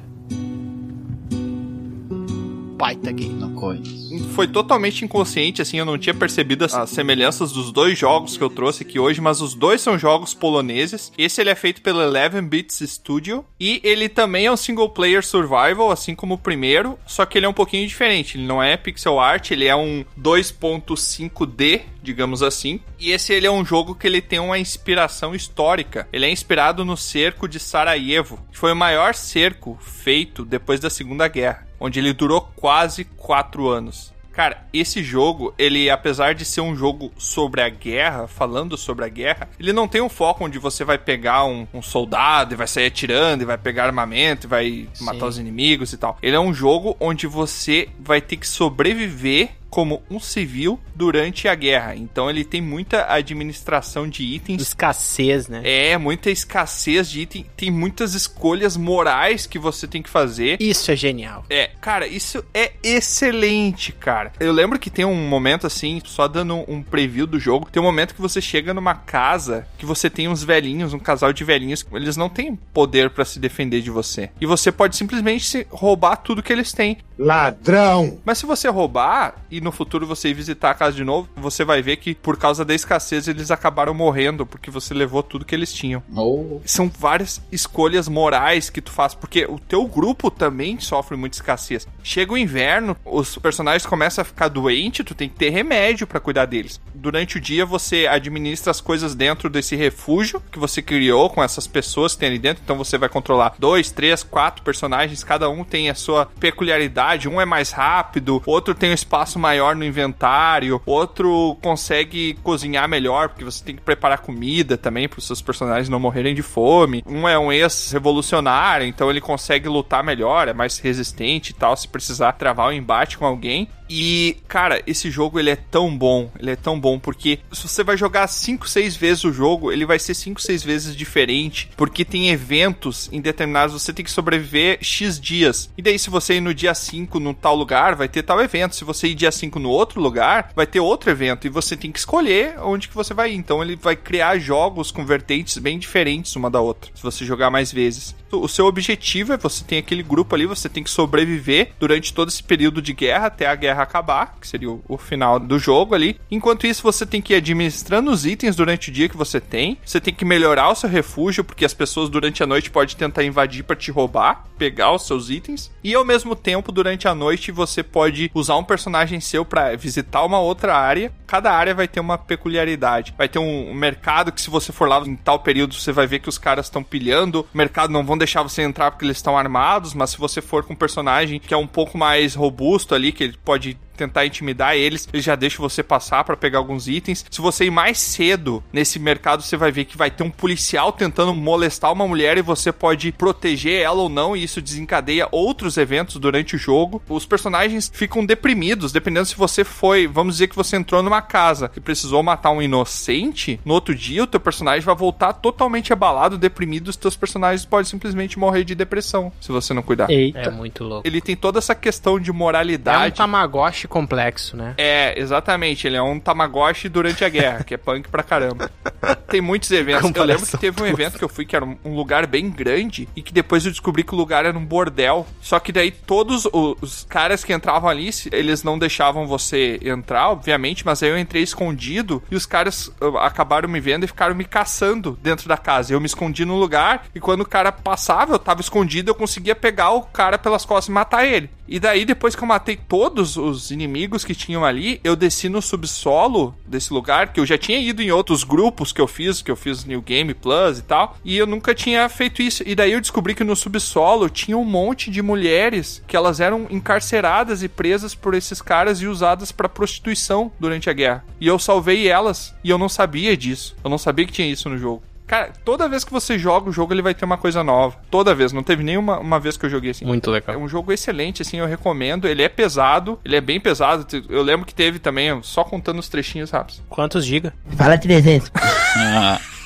Baita game. Não conheço. Foi totalmente inconsciente, assim, eu não tinha percebido as as semelhanças dos dois jogos que eu trouxe aqui hoje, mas os dois são jogos poloneses. Esse ele é feito pela Eleven Bits Studio e ele também é um single player survival, assim como o primeiro, só que ele é um pouquinho diferente. Ele não é pixel art, ele é um 2.5D, digamos assim. E esse ele é um jogo que ele tem uma inspiração histórica. Ele é inspirado no cerco de Sarajevo, que foi o maior cerco feito depois da Segunda Guerra, onde ele durou quase quatro anos. Cara, esse jogo, ele, apesar de ser um jogo sobre a guerra, falando sobre a guerra, ele não tem um foco onde você vai pegar um, um soldado e vai sair atirando e vai pegar armamento e vai matar os inimigos e tal. Ele é um jogo onde você vai ter que sobreviver como um civil durante a guerra. Então ele tem muita administração de itens. Escassez, né? É, muita escassez de item. Tem muitas escolhas morais que você tem que fazer. Isso é genial. É, cara, isso é excelente, cara. Eu lembro que tem um momento assim, só dando um preview do jogo, tem um momento que você chega numa casa que você tem uns velhinhos, um casal de velhinhos, eles não têm poder pra se defender de você. E você pode simplesmente se roubar tudo que eles têm. Ladrão! Mas se você roubar e no futuro você ir visitar a casa de novo, você vai ver que por causa da escassez eles acabaram morrendo porque você levou tudo que eles tinham. Oh. São várias escolhas morais que tu faz, porque o teu grupo também sofre muita escassez. Chega o inverno, os personagens começam a ficar doentes, tu tem que ter remédio para cuidar deles. Durante o dia você administra as coisas dentro desse refúgio que você criou com essas pessoas que tem ali dentro, então você vai controlar dois, três, quatro personagens, cada um tem a sua peculiaridade, um é mais rápido, outro tem um espaço maior no inventário, outro consegue cozinhar melhor, porque você tem que preparar comida também para os seus personagens não morrerem de fome. Um é um ex-revolucionário, então ele consegue lutar melhor, é mais resistente e tal, se precisar travar um embate com alguém. E, cara, esse jogo ele é tão bom, ele é tão bom, porque se você vai jogar 5, 6 vezes o jogo, ele vai ser 5, 6 vezes diferente, porque tem eventos em determinados, você tem que sobreviver X dias. E daí, se você ir no dia 5 no tal lugar, vai ter tal evento. Se você ir dia 5 no outro lugar, vai ter outro evento. E você tem que escolher onde que você vai ir. Então ele vai criar jogos com vertentes bem diferentes uma da outra, se você jogar mais vezes. O seu objetivo é você tem aquele grupo ali, você tem que sobreviver durante todo esse período de guerra até a guerra acabar, que seria o, o, final do jogo ali. Enquanto isso, você tem que ir administrando os itens durante o dia que você tem. Você tem que melhorar o seu refúgio, porque as pessoas durante a noite podem tentar invadir para te roubar, pegar os seus itens. E ao mesmo tempo, durante a noite, você pode usar um personagem seu para visitar uma outra área. Cada área vai ter uma peculiaridade. Vai ter um mercado que, se você for lá em tal período, você vai ver que os caras estão pilhando. O mercado não vão deixar você entrar porque eles estão armados, mas se você for com um personagem que é um pouco mais robusto ali, que ele pode you tentar intimidar eles, eles já deixam você passar para pegar alguns itens. Se você ir mais cedo nesse mercado, você vai ver que vai ter um policial tentando molestar uma mulher e você pode proteger ela ou não, e isso desencadeia outros eventos durante o jogo. Os personagens ficam deprimidos, dependendo se você foi, vamos dizer que você entrou numa casa e precisou matar um inocente, no outro dia o teu personagem vai voltar totalmente abalado, deprimido, os teus personagens podem simplesmente morrer de depressão, se você não cuidar. Eita. É muito louco. Ele tem toda essa questão de moralidade. É um Tamagotchi complexo, né? É, exatamente. Ele é um Tamagotchi durante a guerra, que é punk pra caramba. Tem muitos eventos. Eu lembro que teve um evento que eu fui que era um lugar bem grande e que depois eu descobri que o lugar era um bordel. Só que daí todos os caras que entravam ali, eles não deixavam você entrar, obviamente, mas aí eu entrei escondido e os caras acabaram me vendo e ficaram me caçando dentro da casa. Eu me escondi no lugar e quando o cara passava, eu tava escondido, eu conseguia pegar o cara pelas costas e matar ele. E daí, depois que eu matei todos os inimigos que tinham ali, eu desci no subsolo desse lugar, que eu já tinha ido em outros grupos que eu fiz, que eu fiz New Game Plus e tal, e eu nunca tinha feito isso. E daí eu descobri que no subsolo tinha um monte de mulheres que elas eram encarceradas e presas por esses caras e usadas para prostituição durante a guerra. E eu salvei elas, e eu não sabia disso. Eu não sabia que tinha isso no jogo. Cara, toda vez que você joga o jogo, ele vai ter uma coisa nova. Toda vez. Não teve nenhuma uma vez que eu joguei assim. Muito legal. É um jogo excelente, assim, eu recomendo. Ele é pesado, ele é bem pesado. Eu lembro que teve também, só contando os trechinhos rápidos. Quantos giga? Fala 300. Ah,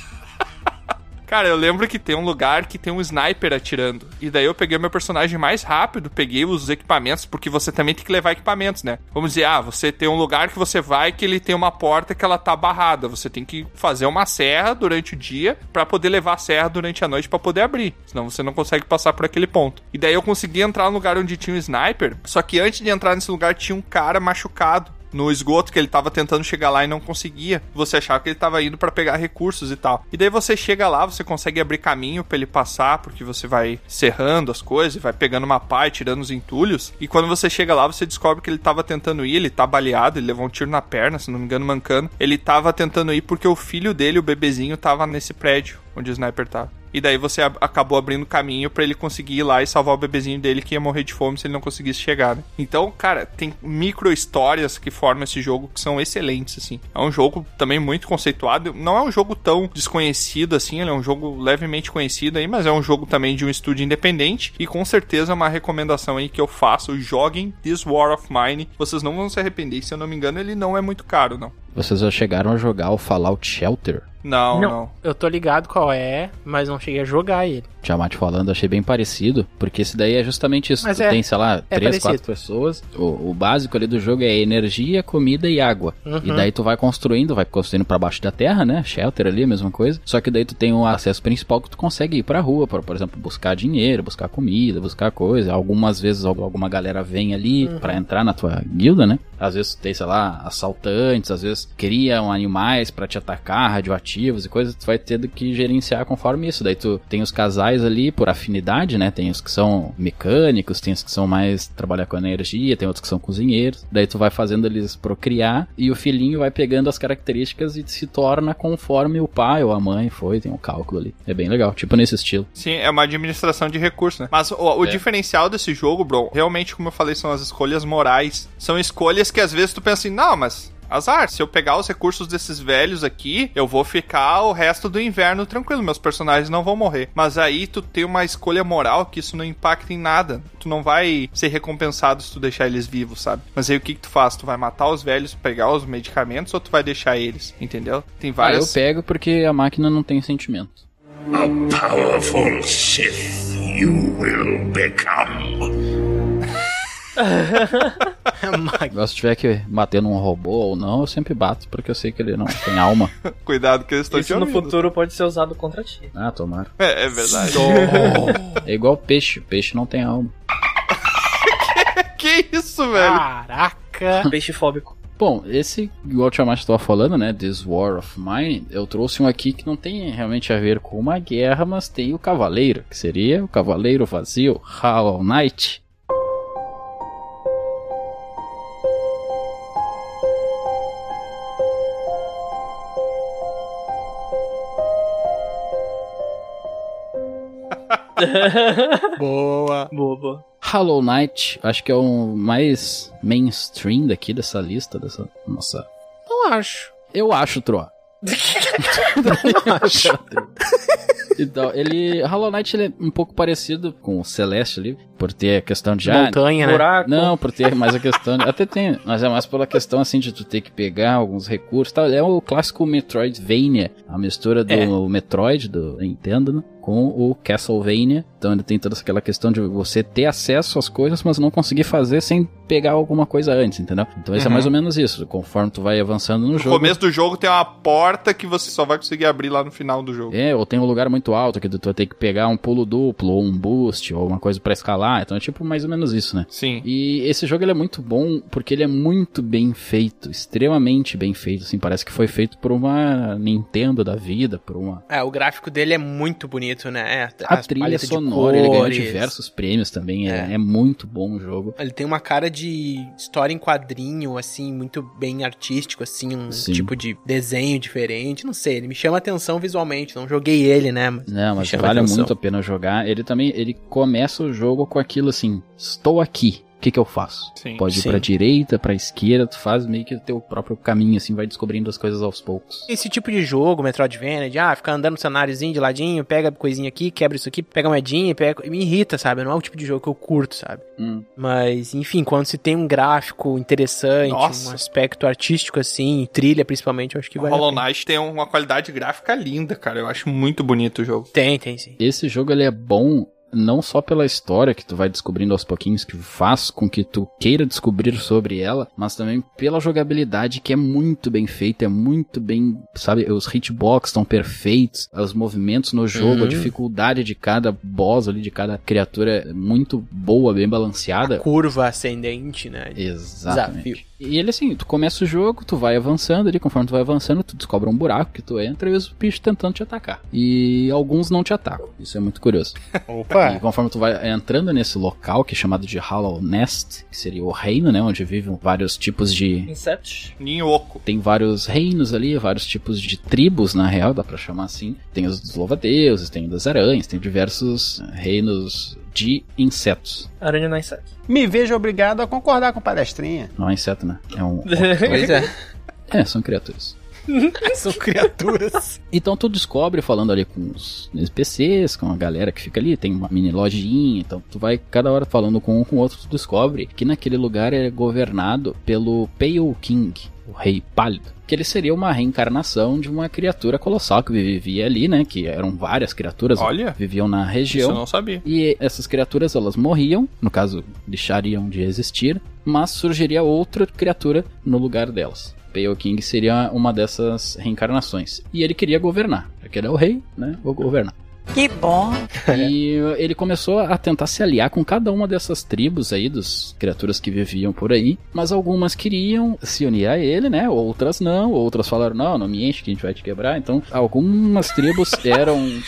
Cara, eu lembro que tem um lugar que tem um sniper atirando. E daí eu peguei o meu personagem mais rápido, peguei os equipamentos, porque você também tem que levar equipamentos, né? Vamos dizer, ah, você tem um lugar que você vai que ele tem uma porta que ela tá barrada. Você tem que fazer uma serra durante o dia para poder levar a serra durante a noite para poder abrir. Senão você não consegue passar por aquele ponto. E daí eu consegui entrar no lugar onde tinha um sniper. Só que antes de entrar nesse lugar tinha um cara machucado no esgoto que ele tava tentando chegar lá e não conseguia. Você achava que ele tava indo para pegar recursos e tal. E daí você chega lá, você consegue abrir caminho para ele passar, porque você vai serrando as coisas, vai pegando uma pá e tirando os entulhos. E quando você chega lá, você descobre que ele tava tentando ir, ele tá baleado, ele levou um tiro na perna, se não me engano, mancando. Ele tava tentando ir porque o filho dele, o bebezinho, tava nesse prédio onde o sniper tava. E daí você ab- acabou abrindo caminho para ele conseguir ir lá e salvar o bebezinho dele que ia morrer de fome se ele não conseguisse chegar. Né? Então, cara, tem micro histórias que formam esse jogo que são excelentes, assim. É um jogo também muito conceituado. Não é um jogo tão desconhecido assim, ele é um jogo levemente conhecido aí, mas é um jogo também de um estúdio independente. E com certeza é uma recomendação aí que eu faço. Joguem This War of Mine. Vocês não vão se arrepender. Se eu não me engano, ele não é muito caro, não. Vocês já chegaram a jogar o Fallout Shelter? Não, não. Eu tô ligado qual é, mas não cheguei a jogar ele. Tiamat falando, achei bem parecido, porque esse daí é justamente isso. Mas tu é- tem, sei lá, é três, parecido. quatro pessoas. O, o básico ali do jogo é energia, comida e água. Uhum. E daí tu vai construindo, vai construindo pra baixo da terra, né? Shelter ali, a mesma coisa. Só que daí tu tem o acesso principal que tu consegue ir pra rua, pra, por exemplo, buscar dinheiro, buscar comida, buscar coisa. Algumas vezes al- alguma galera vem ali Uhum. pra entrar na tua guilda, né? Às vezes tu tem, sei lá, assaltantes, às vezes criam animais pra te atacar, radioativos e coisas, tu vai tendo que gerenciar conforme isso. Daí tu tem os casais ali por afinidade, né? Tem os que são mecânicos, tem os que são mais trabalhar com energia, tem outros que são cozinheiros. Daí tu vai fazendo eles procriar e o filhinho vai pegando as características e se torna conforme o pai ou a mãe foi, tem um cálculo ali. É bem legal, tipo nesse estilo. Sim, é uma administração de recursos, né? Mas o, o É. diferencial desse jogo, bro, realmente, como eu falei, são as escolhas morais. São escolhas que às vezes tu pensa assim, não, mas. Azar, se eu pegar os recursos desses velhos aqui, eu vou ficar o resto do inverno tranquilo, meus personagens não vão morrer. Mas aí tu tem uma escolha moral que isso não impacta em nada. Tu não vai ser recompensado se tu deixar eles vivos, sabe? Mas aí o que, que tu faz? Tu vai matar os velhos, pegar os medicamentos ou tu vai deixar eles? Entendeu? Tem Ah, eu várias. pego porque a máquina não tem sentimento. A powerful Sith you will become. Agora, se tiver que bater num robô ou não, eu sempre bato, porque eu sei que ele não tem alma. Cuidado que eles estão te Isso no ouvindo. futuro pode ser usado contra ti. Ah, tomara. É, é verdade. É igual peixe, o peixe não tem alma. que isso, velho? Caraca. Peixe fóbico. Bom, esse, igual o Tiamat estava falando, né, This War of Mine, eu trouxe um aqui que não tem realmente a ver com uma guerra, mas tem o Cavaleiro, que seria o Cavaleiro Vazio, Hollow Knight. Boa. Boa, boa. Hollow Knight, acho que é o mais mainstream daqui dessa lista, dessa nossa... Não acho. Eu acho, Troa. Não acho. Então, ele. Hollow Knight ele é um pouco parecido com o Celeste ali, por ter a questão de. ah, Montanha, né? Buraco. Não, por ter mais a questão. de- até tem, mas é mais pela questão assim de tu ter que pegar alguns recursos e tal. É o clássico Metroidvania, a mistura do É. Metroid, do Nintendo, né, com o Castlevania. Então ele tem toda aquela questão de você ter acesso às coisas, mas não conseguir fazer sem pegar alguma coisa antes, entendeu? Então esse é Uhum. mais ou menos isso. Conforme tu vai avançando no No jogo. começo do jogo tem uma porta que você só vai conseguir abrir lá no final do jogo. É, ou tem um lugar muito alto que tu vai ter que pegar um pulo duplo, ou um boost, ou uma coisa pra escalar. Então é tipo mais ou menos isso, né? Sim. E esse jogo ele é muito bom porque ele é muito bem feito, extremamente bem feito, assim, parece que foi feito por uma Nintendo da vida, por uma É, o gráfico dele é muito bonito, né? É, a trilha sonora, ele ganhou diversos prêmios também, é, É. é muito bom o jogo. Ele tem uma cara de história em quadrinho, assim, muito bem artístico, assim, um Sim. tipo de desenho diferente. Não sei, ele me chama atenção visualmente. Não joguei ele, né? Mas Não, mas vale atenção. muito a pena jogar. Ele também, ele começa o jogo com aquilo assim, estou aqui. O que, que eu faço? Sim. Pode ir Sim. pra direita, pra esquerda, tu faz meio que o teu próprio caminho, assim, vai descobrindo as coisas aos poucos. Esse tipo de jogo, Metroidvania, de ah, ficar andando no cenáriozinho de ladinho, pega coisinha aqui, quebra isso aqui, pega moedinha, pega... me irrita, sabe? Não é o tipo de jogo que eu curto, sabe? Hum. Mas, enfim, quando se tem um gráfico interessante, Nossa. um aspecto artístico assim, trilha principalmente, eu acho que O vai. Hollow Knight tem uma qualidade gráfica linda, cara. Eu acho muito bonito o jogo. Tem, tem sim. Esse jogo ele é bom não só pela história que tu vai descobrindo aos pouquinhos, que faz com que tu queira descobrir sobre ela, mas também pela jogabilidade que é muito bem feita, é muito bem, sabe, os hitbox estão perfeitos, os movimentos no jogo, Uhum. a dificuldade de cada boss ali, de cada criatura é muito boa, bem balanceada. Curva ascendente, né? Exatamente. Desafio. E ele assim, tu começa o jogo, tu vai avançando ali, conforme tu vai avançando, tu descobre um buraco que tu entra e os bichos tentando te atacar. E alguns não te atacam. Isso é muito curioso. Opa! E conforme tu vai entrando nesse local, que é chamado de Hollow Nest, que seria o reino, né? Onde vivem vários tipos de. Insetos. Ninhoco. Tem vários reinos ali, vários tipos de tribos, na real, dá pra chamar assim. Tem os dos louva-deuses, tem das aranhas, tem diversos reinos de insetos. Aranha não é inseto. Me vejo obrigado a concordar com o palestrinha. Não é inseto, né? É um. Pois é. É, são criaturas. São criaturas. Então tu descobre falando ali com os NPCs, com a galera que fica ali, tem uma mini lojinha, então tu vai cada hora falando com um com o outro, tu descobre que naquele lugar é governado pelo Pale King, o rei pálido, que ele seria uma reencarnação de uma criatura colossal que vivia ali, né, que eram várias criaturas Olha, viviam na Isso região. eu não sabia. E essas criaturas elas morriam, no caso, deixariam de existir, mas surgiria outra criatura no lugar delas. Pale King seria uma dessas reencarnações. E ele queria governar. Porque ele é o rei, né? Vou governar. Que bom. E ele começou a tentar se aliar com cada uma dessas tribos aí, das criaturas que viviam por aí. Mas algumas queriam se unir a ele, né? Outras não. Outras falaram, não, não me enche que a gente vai te quebrar. Então, algumas tribos eram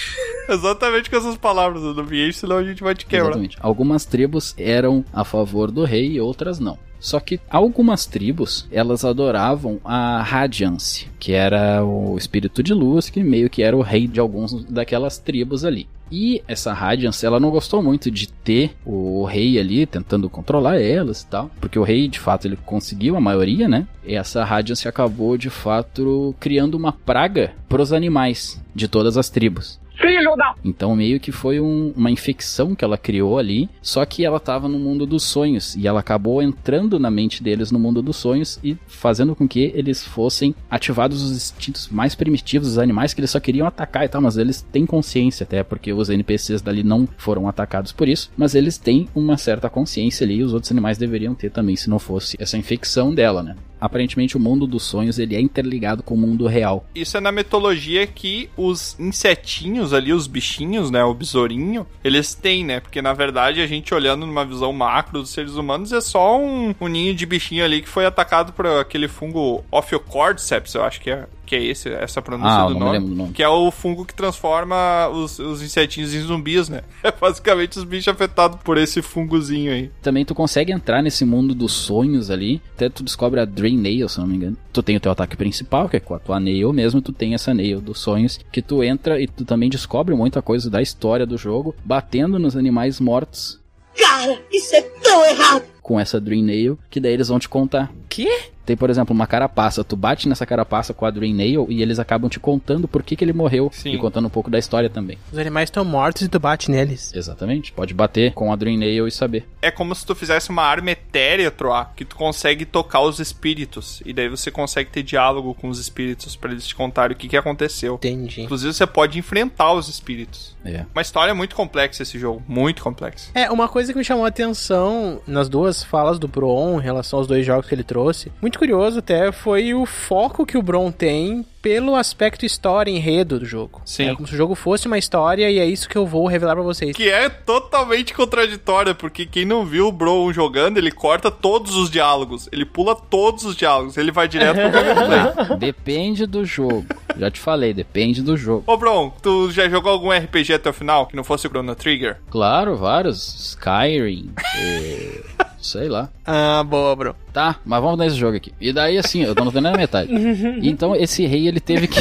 Exatamente com essas palavras do ambiente, senão a gente vai te quebrar. Exatamente. Algumas tribos eram a favor do rei e outras não. Só que algumas tribos, elas adoravam a Radiance, que era o espírito de luz, que meio que era o rei de alguns daquelas tribos ali. E essa Radiance, ela não gostou muito de ter o rei ali tentando controlar elas e tal, porque o rei, de fato, ele conseguiu a maioria, né? E essa Radiance acabou, de fato, criando uma praga pros animais de todas as tribos. Filho da... Então meio que foi um- uma infecção que ela criou ali, só que ela estava no mundo dos sonhos e ela acabou entrando na mente deles no mundo dos sonhos e fazendo com que eles fossem ativados os instintos mais primitivos dos animais que eles só queriam atacar e tal, mas eles têm consciência até porque os NPCs dali não foram atacados por isso, mas eles têm uma certa consciência ali e os outros animais deveriam ter também se não fosse essa infecção dela, né? Aparentemente o mundo dos sonhos ele é interligado com o mundo real. Isso é na mitologia que os insetinhos ali, os bichinhos, né, o besourinho, eles têm, né? Porque na verdade a gente olhando numa visão macro dos seres humanos é só um, um ninho de bichinho ali que foi atacado por aquele fungo Ophiocordyceps, eu acho que é que é esse, essa pronúncia Ah, do nome, nome. que é o fungo que transforma os, os insetinhos em zumbis, né? É basicamente os bichos afetados por esse fungozinho aí. Também tu consegue entrar nesse mundo dos sonhos ali, até tu descobre a Drain Nail, se não me engano. Tu tem o teu ataque principal, que é com a tua Nail mesmo, tu tem essa Nail dos sonhos, que tu entra e tu também descobre muita coisa da história do jogo, batendo nos animais mortos Cara, isso é tão errado. com essa Dream Nail, que daí eles vão te contar. Que? Tem, por exemplo, uma carapaça. Tu bate nessa carapaça com a Dream Nail e eles acabam te contando por que, que ele morreu. E contando um pouco da história também. Os animais estão mortos e tu bate neles. Exatamente. Pode bater com a Dream Nail e saber. É como se tu fizesse uma arma etérea, Troá, que tu consegue tocar os espíritos. E daí você consegue ter diálogo com os espíritos pra eles te contarem o que, que aconteceu. Entendi. Inclusive você pode enfrentar os espíritos. É. Uma história muito complexa esse jogo, muito complexa. É, uma coisa que me chamou a atenção nas duas falas do Bron em relação aos dois jogos que ele trouxe, muito curioso até, foi o foco que o Bron tem pelo aspecto história e enredo do jogo. Sim. É como se o jogo fosse uma história e é isso que eu vou revelar pra vocês. Que é totalmente contraditória, porque quem não viu o Bro jogando, ele corta todos os diálogos. Ele pula todos os diálogos, ele vai direto pro gameplay. Depende do jogo. Já te falei, depende do jogo. Ô, Bron, tu já jogou algum RPG até o final que não fosse o Chrono Trigger? Claro, vários. Skyrim. eh, sei lá. Ah, boa, bro. Tá, mas vamos nesse jogo aqui. E daí, assim, eu tô não vendo na metade. Então, esse rei, ele teve que.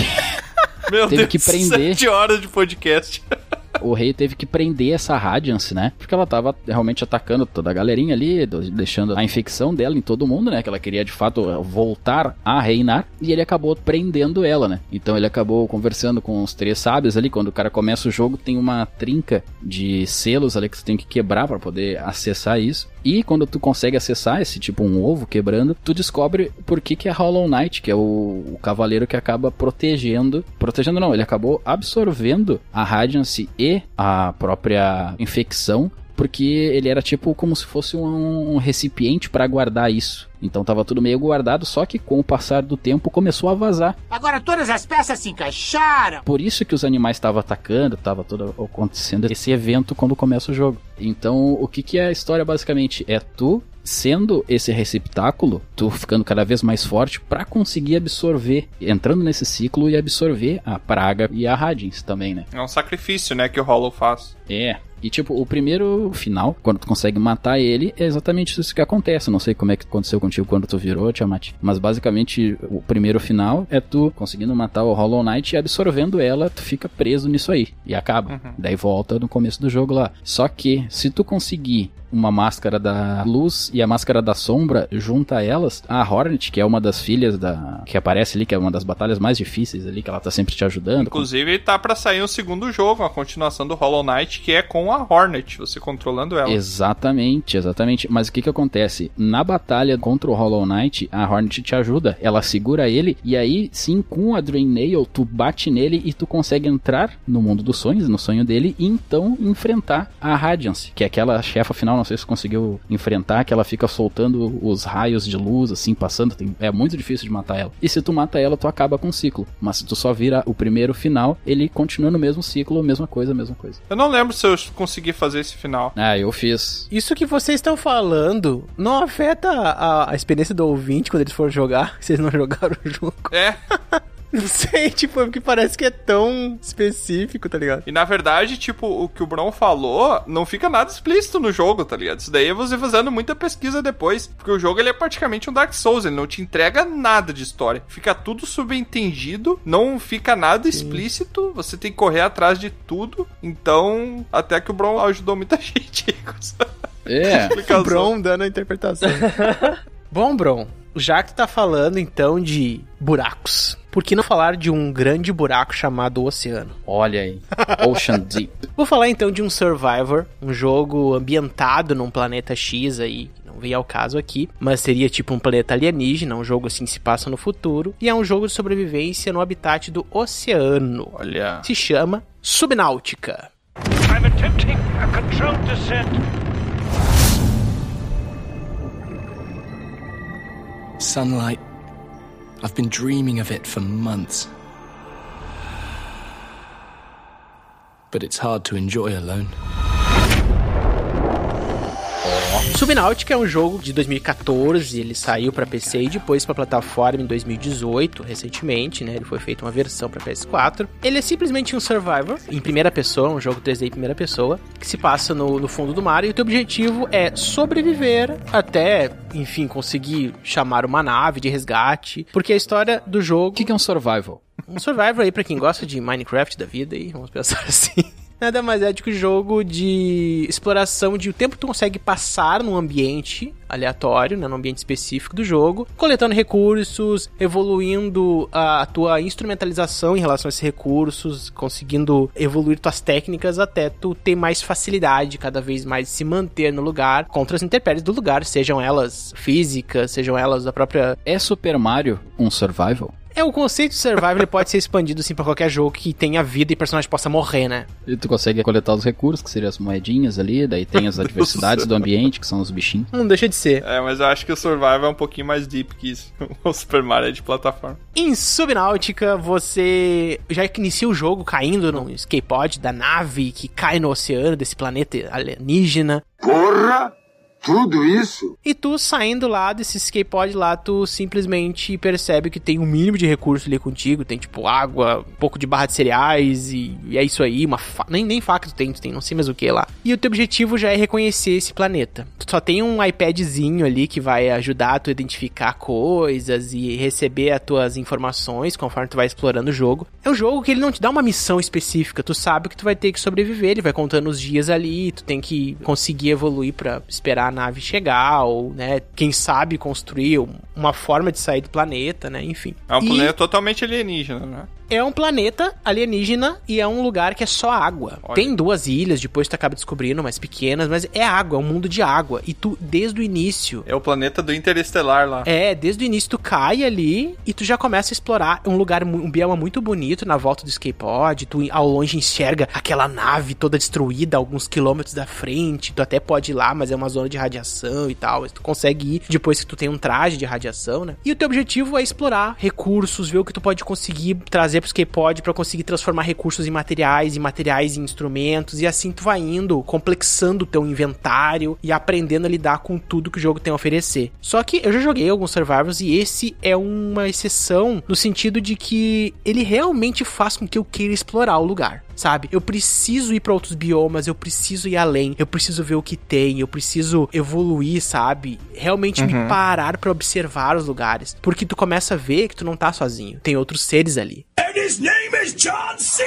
Meu Teve Deus, que prender. 7 horas de podcast. o rei teve que prender essa Radiance, né? Porque ela tava realmente atacando toda a galerinha ali, do- deixando a infecção dela em todo mundo, né? Que ela queria de fato voltar a reinar. E ele acabou prendendo ela, né? Então ele acabou conversando com os três sábios ali. Quando o cara começa o jogo, tem uma trinca de selos ali que você tem que quebrar para poder acessar isso. E quando tu consegue acessar esse tipo um ovo quebrando, tu descobre por que, que é Hollow Knight, que é o, o cavaleiro que acaba protegendo. Protegendo não, ele acabou absorvendo a Radiance e a própria infecção. Porque ele era tipo como se fosse um, um recipiente para guardar isso. Então tava tudo meio guardado, só que com o passar do tempo começou a vazar. Agora todas as peças se encaixaram. Por isso que os animais estavam atacando, tava tudo acontecendo esse evento quando começa o jogo. Então, o que que é a história basicamente? É tu sendo esse receptáculo, tu ficando cada vez mais forte pra conseguir absorver, entrando nesse ciclo e absorver a praga e a Radiance também, né? É um sacrifício, né, que o Hollow faz. É. E tipo, o primeiro final, quando tu consegue matar ele, é exatamente isso que acontece. Não sei como é que aconteceu contigo quando tu virou, Tiamat. Mas basicamente, o primeiro final é tu conseguindo matar o Hollow Knight e absorvendo ela, tu fica preso nisso aí. E acaba. Daí volta no começo do jogo lá. Só que, se tu conseguir uma máscara da luz e a máscara da sombra, junta elas, a Hornet, que é uma das filhas da. que aparece ali, que é uma das batalhas mais difíceis ali, que ela tá sempre te ajudando. Inclusive, tá pra sair um segundo jogo, a continuação do Hollow Knight, que é com a Hornet, você controlando ela. Exatamente, exatamente. Mas o que que acontece? Na batalha contra o Hollow Knight, a Hornet te ajuda. Ela segura ele e aí, sim, com a Drain Nail, tu bate nele e tu consegue entrar no mundo dos sonhos, no sonho dele, e então enfrentar a Radiance, que é aquela chefa final, não sei se conseguiu enfrentar, que ela fica soltando os raios de luz, assim, passando. Tem- é muito difícil de matar ela. E se tu mata ela, tu acaba com o ciclo. Mas se tu só vira o primeiro final, ele continua no mesmo ciclo, mesma coisa, mesma coisa. Eu não lembro se eu consegui fazer esse final. Ah, eu fiz. Isso que vocês estão falando não afeta a, a experiência do ouvinte quando eles forem jogar? Vocês não jogaram o jogo? É. Não sei, tipo, é porque parece que é tão específico, tá ligado? E na verdade, tipo, o que o Bron falou não fica nada explícito no jogo, tá ligado? Isso daí é você fazendo muita pesquisa depois. Porque o jogo ele é praticamente um Dark Souls, ele não te entrega nada de história. Fica tudo subentendido, não fica nada explícito, você tem que correr atrás de tudo. Então, até que o Bron ajudou muita gente com essa É. explicação. Bron dando a interpretação. Bom, Bron, já que tá falando então de buracos, por que não falar de um grande buraco chamado oceano? Olha aí. Ocean Deep. Vou falar então de um Survivor, um jogo ambientado num planeta X aí, que não veio ao caso aqui, mas seria tipo um planeta alienígena, um jogo assim que se passa no futuro, e é um jogo de sobrevivência no habitat do oceano. Olha. Se chama Subnáutica. I'm attempting a controlled descent. Sunlight. I've been dreaming of it for months. But it's hard to enjoy alone. Subnáutica é um jogo de 2014, ele saiu pra PC e depois pra plataforma em 2018, recentemente, né? Ele foi feito uma versão pra PS4. Ele é simplesmente um survivor em primeira pessoa, um jogo 3D em primeira pessoa, que se passa no, no fundo do mar e o teu objetivo é sobreviver até, enfim, conseguir chamar uma nave de resgate, porque a história do jogo... O que, que é um survival? Um survivor aí pra quem gosta de Minecraft da vida aí, vamos pensar assim. Nada mais é do que um jogo de exploração de o tempo que tu consegue passar num ambiente aleatório, né, num ambiente específico do jogo, coletando recursos, evoluindo a tua instrumentalização em relação a esses recursos, conseguindo evoluir tuas técnicas até tu ter mais facilidade cada vez mais de se manter no lugar contra as intempéries do lugar, sejam elas físicas, sejam elas da própria É Super Mario um survival? É, o conceito de survival ele pode ser expandido assim pra qualquer jogo que tenha vida e personagem possa morrer, né? E tu consegue coletar os recursos, que seriam as moedinhas ali, daí tem as adversidades do ambiente, que são os bichinhos. Não deixa de ser. É, mas eu acho que o Survival é um pouquinho mais deep que isso. O Super Mario é de plataforma. Em Subnáutica, você já inicia o jogo caindo no skatepod da nave que cai no oceano desse planeta alienígena. Porra! Tudo isso? E tu saindo lá desse skatepod lá, tu simplesmente percebe que tem um mínimo de recurso ali contigo. Tem tipo água, um pouco de barra de cereais e, e é isso aí. Uma fa... nem, nem faca tu tem, tu tem não sei mais o que lá. E o teu objetivo já é reconhecer esse planeta. Tu só tem um iPadzinho ali que vai ajudar tu a identificar coisas e receber as tuas informações conforme tu vai explorando o jogo. É um jogo que ele não te dá uma missão específica. Tu sabe que tu vai ter que sobreviver. Ele vai contando os dias ali. Tu tem que conseguir evoluir para esperar a nave chegar, ou, né, quem sabe construir uma forma de sair do planeta, né, enfim. É um E planeta totalmente alienígena, né? É um planeta alienígena e é um lugar que é só água. Olha. Tem duas ilhas, depois tu acaba descobrindo, mais pequenas, mas é água, é um mundo de água. E tu, desde o início, É o planeta do Interestelar lá. é, desde o início tu cai ali e tu já começa a explorar um lugar, um bioma muito bonito na volta do skatepod. Tu ao longe enxerga aquela nave toda destruída alguns quilômetros da frente. Tu até pode ir lá, mas é uma zona de radiação e tal. Tu consegue ir depois que tu tem um traje de radiação, né? E o teu objetivo é explorar recursos, ver o que tu pode conseguir trazer pro skatepod pra conseguir transformar recursos em materiais, e materiais em instrumentos. E assim tu vai indo, complexando o teu inventário e aprendendo a lidar com tudo que o jogo tem a oferecer. Só que eu já joguei alguns Survivors e esse é uma exceção no sentido de que ele realmente faz com que eu queira explorar o lugar. Sabe? Eu preciso ir pra outros biomas, eu preciso ir além, eu preciso ver o que tem, eu preciso evoluir, sabe? Realmente me Uhum. parar pra observar os lugares, porque tu começa a ver que tu não tá sozinho, tem outros seres ali. And his name is John C.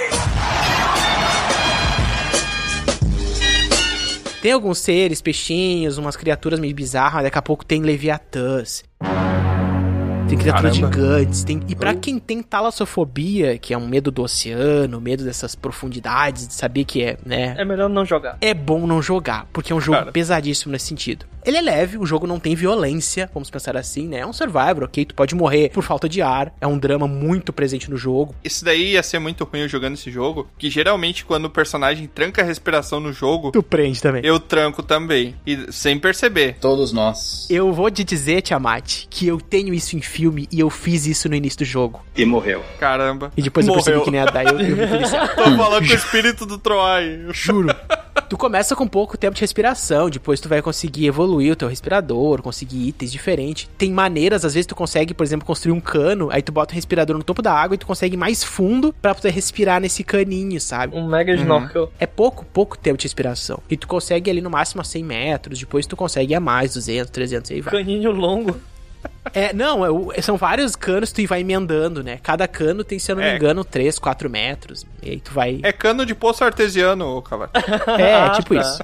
Tem alguns seres, peixinhos, umas criaturas meio bizarras, daqui a pouco tem leviatãs. Tem criaturas Caramba. gigantes, tem... E pra quem tem talassofobia, que é um medo do oceano, medo dessas profundidades, de saber que é, né? É melhor não jogar. É bom não jogar, porque é um jogo Cara. pesadíssimo nesse sentido. Ele é leve, o jogo não tem violência, vamos pensar assim, né? É um survivor, ok? Tu pode morrer por falta de ar, é um drama muito presente no jogo. Isso daí ia ser muito ruim eu jogando esse jogo, que geralmente quando o personagem tranca a respiração no jogo, Tu prende também. eu tranco também, e sem perceber. Todos nós. Eu vou te dizer, Tiamat, que eu tenho isso em filme e eu fiz isso no início do jogo. E morreu. Caramba. E depois eu percebi Morreu. que nem ia dar, eu, eu me. Tô falando com o espírito do Troy. Juro. Tu começa com pouco tempo de respiração, depois tu vai conseguir evoluir o teu respirador, conseguir itens diferentes. Tem maneiras, às vezes tu consegue, por exemplo, construir um cano, aí tu bota o respirador no topo da água e tu consegue ir mais fundo pra poder respirar nesse caninho, sabe? Um mega snorkel. É pouco, pouco tempo de respiração. E tu consegue ali no máximo a 100 metros, depois tu consegue ir a mais, 200, 300, aí vai. Caninho longo. É, não, é são vários canos que tu vai emendando, né? Cada cano tem, se eu não me É. engano, 3, 4 metros. E aí tu vai... É cano de poço artesiano, cavalo. É, Ah, tipo tá. isso.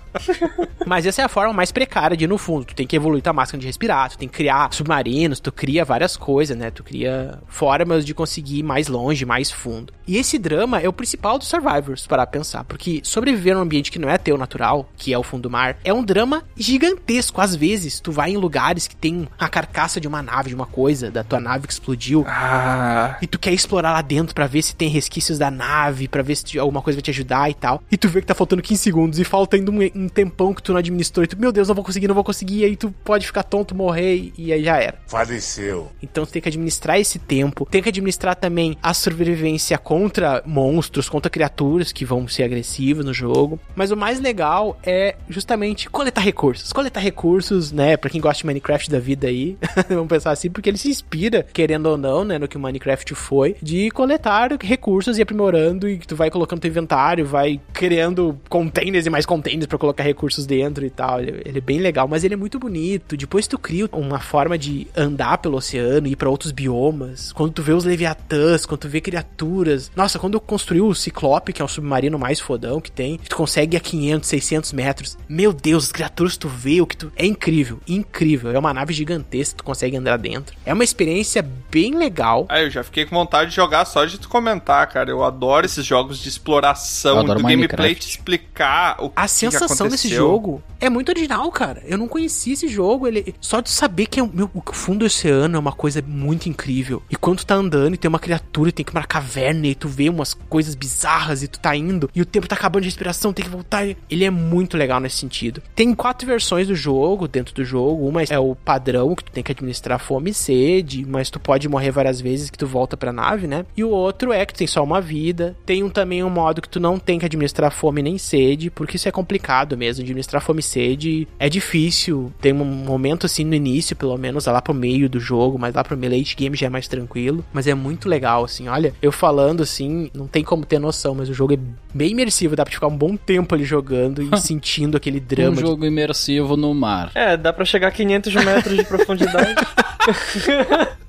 Mas essa é a forma mais precária de ir no fundo. Tu tem que evoluir tua máscara de respirar, tu tem que criar submarinos, tu cria várias coisas, né? Tu cria formas de conseguir ir mais longe, mais fundo. E esse drama é o principal dos Survivors, para pensar. Porque sobreviver num ambiente que não é teu natural, que é o fundo do mar, é um drama gigantesco. Às vezes, tu vai em lugares que tem a carcaça de uma nave, de uma coisa, da tua nave que explodiu. Ah, E tu quer explorar lá dentro pra ver se tem resquícios da nave, pra ver se alguma coisa vai te ajudar e tal. E tu vê que tá faltando 15 segundos e falta ainda um, um tempão que tu não administrou. E tu, meu Deus, não vou conseguir, não vou conseguir. E aí tu pode ficar tonto, morrer e, e aí já era. Faleceu. Então tu tem que administrar esse tempo. Tem que administrar também a sobrevivência contra monstros, contra criaturas que vão ser agressivas no jogo. Mas o mais legal é justamente coletar recursos. Coletar recursos, né? Pra quem gosta de Minecraft da vida aí, vamos pensar assim, porque ele se inspira, querendo ou não, né? No que o Minecraft foi, de coletar recursos e aprimorando. E tu vai colocando teu inventário, vai criando containers e mais containers pra colocar recursos dentro e tal. Ele, ele é bem legal, mas ele é muito bonito. Depois tu cria uma forma de andar pelo oceano, ir pra outros biomas. Quando tu vê os leviatãs, quando tu vê criaturas. Nossa, quando eu construí o Ciclope, que é o submarino mais fodão que tem, tu consegue a 500, 600 metros. Meu Deus, as criaturas que tu vê, o que tu. É incrível, incrível. É uma nave gigantesca, tu consegue andar dentro. É uma experiência bem legal. aí eu já fiquei com vontade de jogar só de tu comentar, cara. Eu adoro esses jogos de exploração, do gameplay te explicar o que A que sensação desse aconteceu. jogo é muito original, cara. Eu não conhecia esse jogo. Ele só de saber que é, o- meu, o fundo do oceano é uma coisa muito incrível. E quando tu tá andando e tem uma criatura e tem que ir pra caverna e tu vê umas coisas bizarras e tu tá indo e o tempo tá acabando de respiração, tem que voltar. Ele é muito legal nesse sentido. Tem quatro versões do jogo dentro do jogo. Uma é o padrão que tu tem que administrar fome e sede, mas tu pode morrer várias vezes que tu volta pra nave, né? E o outro é que tu tem só uma vida. Tem um, também um modo que tu não tem que administrar fome nem sede, porque isso é complicado mesmo. Administrar fome e sede é difícil. Tem um momento assim no início, pelo menos, lá pro meio do jogo, mas lá pro meio late game já é mais tranquilo. Mas é muito legal, assim. Olha, eu falando assim, não tem como ter noção, mas o jogo é bem imersivo. Dá pra ficar um bom tempo ali jogando e sentindo aquele Um drama. de- jogo imersivo no mar. É, dá pra chegar a 500 metros de profundidade.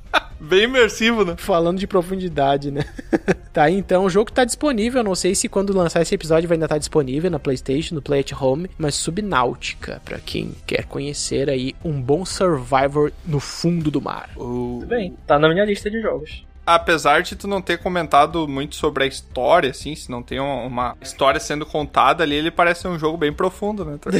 Bem imersivo, né? Falando de profundidade, né? tá, então o jogo tá disponível. Não sei se quando lançar esse episódio vai ainda estar disponível na PlayStation, no Play at Home, mas Subnáutica, pra quem quer conhecer aí um bom Survivor no fundo do mar. Tudo bem, tá na minha lista de jogos. Apesar de tu não ter comentado muito sobre a história, assim, se não tem uma, uma história sendo contada ali, ele parece ser um jogo bem profundo, né?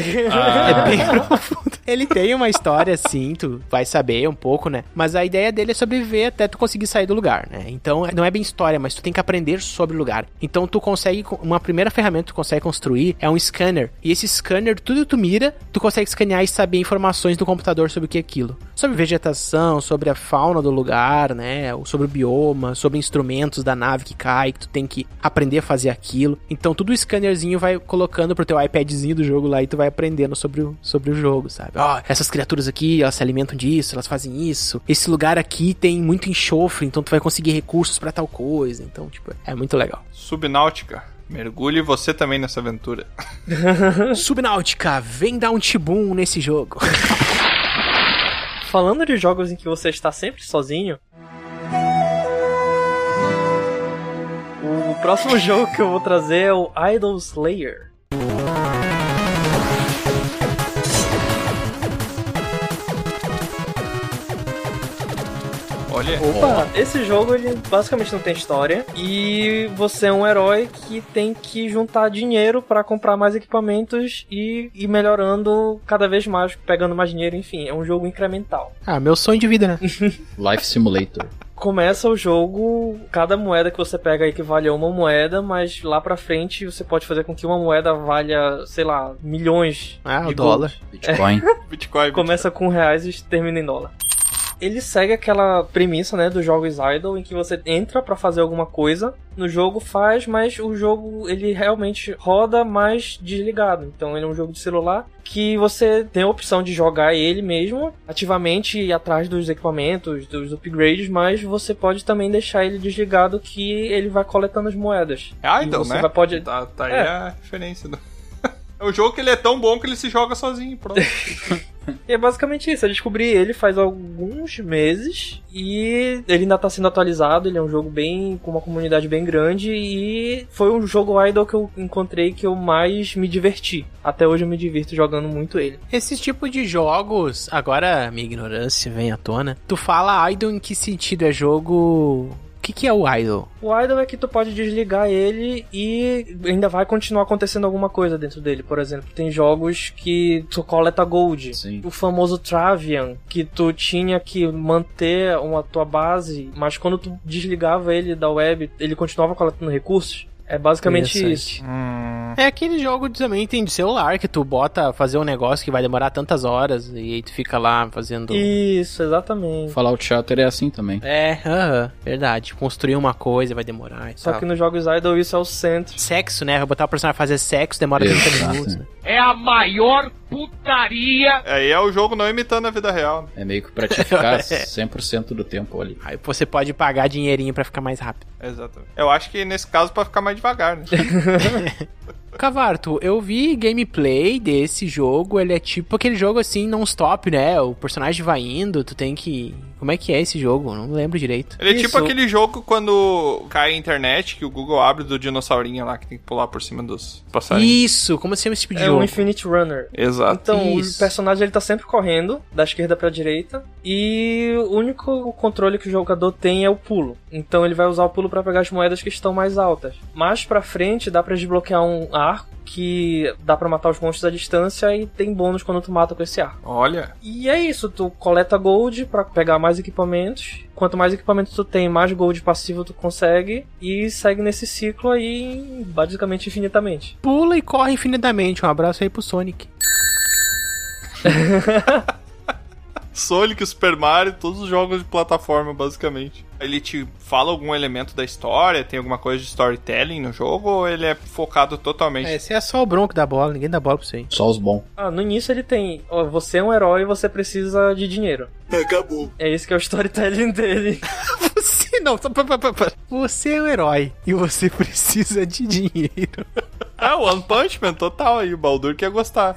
É bem profundo. Ele tem uma história assim, tu vai saber um pouco, né? Mas a ideia dele é sobreviver até tu conseguir sair do lugar, né? Então não é bem história, mas tu tem que aprender sobre o lugar. Então tu consegue, uma primeira ferramenta que tu consegue construir é um scanner. E esse scanner, tudo que tu mira, tu consegue escanear e saber informações do computador sobre o que é aquilo. Sobre vegetação, sobre a fauna do lugar, né? Ou Sobre o bioma, sobre instrumentos da nave que cai, que tu tem que aprender a fazer aquilo. Então tudo o scannerzinho vai colocando pro teu iPadzinho do jogo lá e tu vai aprendendo sobre o, sobre o jogo, sabe? Ó, essas criaturas aqui, elas se alimentam disso, elas fazem isso. Esse lugar aqui tem muito enxofre, então tu vai conseguir recursos pra tal coisa. Então, tipo, é muito legal. Subnáutica. Mergulhe você também nessa aventura. Subnáutica, vem dar um tibum nesse jogo. Falando de jogos em que você está sempre sozinho. O próximo jogo que eu vou trazer é o Idol Slayer. Olha. Opa, esse jogo ele basicamente não tem história e você é um herói que tem que juntar dinheiro para comprar mais equipamentos e ir melhorando cada vez mais, pegando mais dinheiro, enfim, é um jogo incremental. Ah, meu sonho de vida, né? Life Simulator. Começa o jogo, cada moeda que você pega equivale a uma moeda, mas lá pra frente você pode fazer com que uma moeda valha, sei lá, milhões Ah, de o dólar. gold. Bitcoin. Bitcoin. Começa com reais e termina em dólar. Ele segue aquela premissa, né, dos jogos idle, em que você entra pra fazer alguma coisa, no jogo faz, mas o jogo ele realmente roda mais desligado. Então ele é um jogo de celular que você tem a opção de jogar ele mesmo ativamente e atrás dos equipamentos, dos upgrades, mas você pode também deixar ele desligado que ele vai coletando as moedas. É idle, você né? pode Tá, tá aí É. a referência. Do... é um jogo que ele é tão bom que ele se joga sozinho, pronto. E é basicamente isso. Eu descobri ele faz alguns meses e ele ainda tá sendo atualizado. Ele é um jogo bem com uma comunidade bem grande e foi um jogo idle que eu encontrei que eu mais me diverti. Até hoje eu me divirto jogando muito ele. Esses tipos de jogos, agora minha ignorância vem à tona. Tu fala idle em que sentido? É jogo. O que, que é o idle? O idle é que tu pode desligar ele e ainda vai continuar acontecendo alguma coisa dentro dele. Por exemplo, tem jogos que tu coleta gold. Sim. O famoso Travian, que tu tinha que manter uma tua base, mas quando tu desligava ele da web, ele continuava coletando recursos. É basicamente isso. É aquele jogo também tem de celular que tu bota fazer um negócio que vai demorar tantas horas e aí tu fica lá fazendo. Isso, exatamente. Fallout Shelter é assim também. É, aham, verdade. Construir uma coisa vai demorar e Só tal. que nos jogos idle isso é o centro. Sexo, né? Vou botar o personagem fazer sexo, demora 30 Exato. minutos. né? É a maior putaria. Aí é o jogo não imitando a vida real. É meio que pra te ficar 100% do tempo ali. Aí você pode pagar dinheirinho pra ficar mais rápido. Exatamente. Eu acho que nesse caso pra ficar mais devagar, né? Cavarto, eu vi gameplay desse jogo, ele é tipo aquele jogo assim, non-stop, né? O personagem vai indo, tu tem que. Como é que é esse jogo? Não lembro direito. Ele é Isso. tipo aquele jogo quando cai a internet, que o Google abre do dinossaurinho lá, que tem que pular por cima dos passarinhos. Isso, como se chama esse tipo de É jogo? o Infinite Runner. Exato. Então, Isso. o personagem ele tá sempre correndo, da esquerda pra direita, e o único controle que o jogador tem é o pulo. Então ele vai usar o pulo pra pegar as moedas que estão mais altas. Mais pra frente dá pra desbloquear um arco que dá pra matar os monstros à distância e tem bônus quando tu mata com esse arco. Olha. E é isso, tu coleta gold pra pegar mais equipamentos. Quanto mais equipamentos tu tem, mais gold passivo tu consegue e segue nesse ciclo aí basicamente infinitamente. Pula e corre infinitamente. Um abraço aí pro Sonic. Sonic, Super Mario, todos os jogos de plataforma, basicamente. Ele te fala algum elemento da história? Tem alguma coisa de storytelling no jogo? Ou ele é focado totalmente? É, esse é só o bronco da bola, ninguém dá bola pra isso aí. Só os bons. Ah, no início ele tem, ó, você é um herói e você precisa de dinheiro. Acabou. É esse que é o storytelling dele. Você não, pa- pa- pa. Você é um herói e você precisa de dinheiro. Ah, o One Punch Man total aí. O Baldur quer gostar.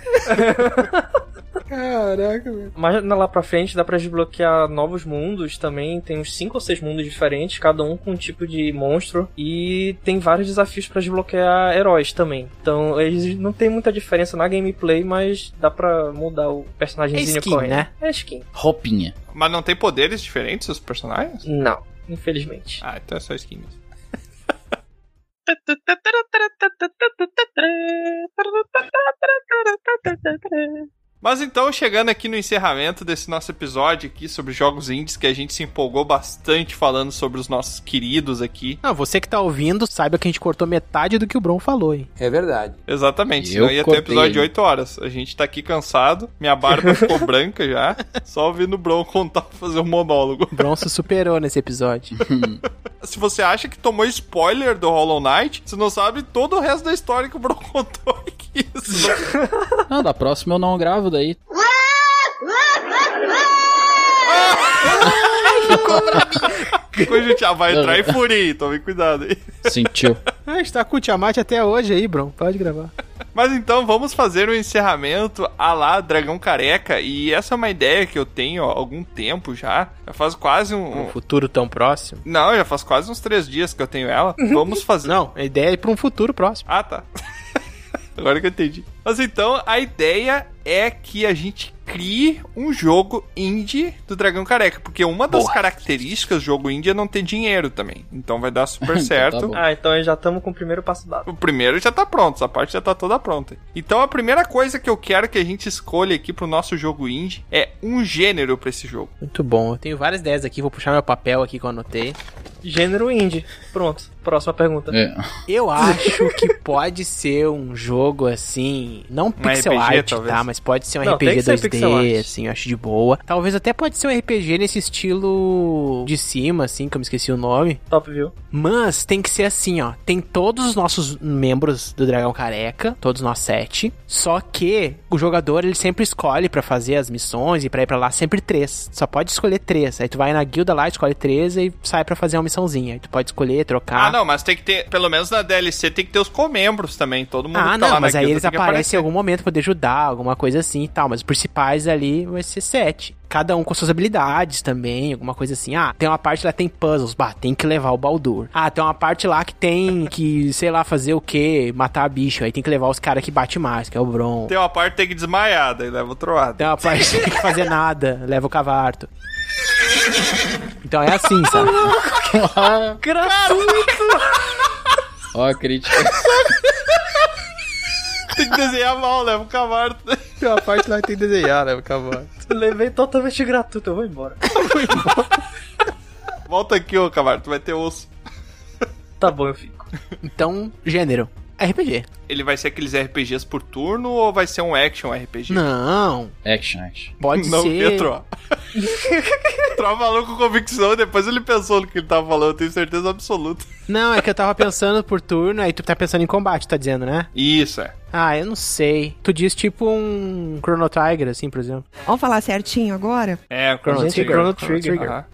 Caraca, velho. Mas lá pra frente dá pra desbloquear novos mundos também. Tem uns 5 ou 6 mundos diferentes, cada um com um tipo de monstro. E tem vários desafios pra desbloquear heróis também. Então eles não tem muita diferença na gameplay, mas dá pra mudar o personagemzinho É skin, correndo. né? É skin. Roupinha. Mas não tem poderes diferentes os personagens? Não, infelizmente. Ah, então é só skin mesmo. Mas então, chegando aqui no encerramento desse nosso episódio aqui sobre jogos indies, que a gente se empolgou bastante falando sobre os nossos queridos aqui. Ah, você que tá ouvindo, saiba que a gente cortou metade do que o Bron falou, hein? É verdade. Exatamente, Eu senão ia ter um episódio de ele. 8 horas. A gente tá aqui cansado, minha barba ficou branca já, só ouvindo o Bron contar, fazer um monólogo. O Bron se superou nesse episódio. Se você acha que tomou spoiler do Hollow Knight, você não sabe todo o resto da história que o Bron contou aqui. Não, da próxima eu não gravo daí. Ficou gente, ah, vai entrar em fúria, tome cuidado aí. Sentiu. Ah, a gente tá com o Tiamat até hoje aí, Bron. Pode gravar. Mas então vamos fazer um encerramento a lá Dragão Careca. E essa é uma ideia que eu tenho há algum tempo já. Já faz quase um. Um futuro tão próximo. Não, já faz quase uns três dias que eu tenho ela. Vamos fazer. Não, a ideia é pra um futuro próximo. Ah, tá. Agora que eu entendi. Mas então, a ideia é que a gente crie um jogo indie do Dragão Careca. Porque uma das características do jogo indie é não ter dinheiro também. Então vai dar super certo. Ah, então aí já estamos com o primeiro passo dado. O primeiro já tá pronto, essa parte já tá toda pronta. Então a primeira coisa que eu quero que a gente escolha aqui pro nosso jogo indie é um gênero pra esse jogo. Muito bom. Eu tenho várias ideias aqui, vou puxar meu papel aqui que eu anotei. Gênero indie. Pronto. Próxima pergunta. É. Eu acho que pode ser um jogo assim, não pixel RPG, art, talvez. tá? Mas pode ser um Não, tem RPG que ser pixel art. 2D, assim, eu acho de boa. Talvez até pode ser um RPG nesse estilo de cima, assim, que eu me esqueci o nome. Top view. Mas tem que ser assim, ó. Tem todos os nossos membros do Dragão Careca, todos nós sete. Só que o jogador ele sempre escolhe pra fazer as missões e pra ir pra lá sempre três. Só pode escolher três. Aí tu vai na guilda lá, escolhe três e sai pra fazer uma missãozinha. Aí tu pode escolher, trocar. Ah, não, mas tem que ter, pelo menos na DLC, tem que ter os comembros também. Todo mundo Ah, que tá não, lá mas na aí guilda eles tem que aparecem aparecer. em algum momento poder ajudar, alguma coisa assim e tal. Mas os principais ali vai ser sete. Cada um com suas habilidades também, alguma coisa assim. Ah, tem uma parte lá que tem puzzles, bah, tem que levar o Baldur. Ah, tem uma parte lá que tem que, sei lá, fazer o quê? Matar bicho. Aí tem que levar os caras que bate mais, que é o Bron. Tem uma parte que tem que desmaiar, daí leva o troado. Tem uma parte que tem que fazer nada, leva o cavarto. Então é assim, sabe? Gratuito! Ó, a crítica. Tem que desenhar mal, leva o cavalo. Tem uma parte lá que tem que desenhar, leva o cavarto. Levei totalmente gratuito, eu vou embora. Volta aqui, ô cavalo, tu vai ter osso. Tá bom, eu fico. Então, gênero. RPG. Ele vai ser aqueles RPGs por turno ou vai ser um action RPG? Não. Action, action. Pode Não, ser. Pietro. Tro falou com convicção, depois ele pensou no que ele tava falando, eu tenho certeza absoluta. Não, é que eu tava pensando por turno, aí tu tá pensando em combate, tá dizendo, né? Isso, é. Ah, eu não sei. Tu diz tipo um Chrono Trigger, assim, por exemplo. Vamos falar certinho agora? É, Chrono Gente, Trigger. Chrono Trigger. Aham.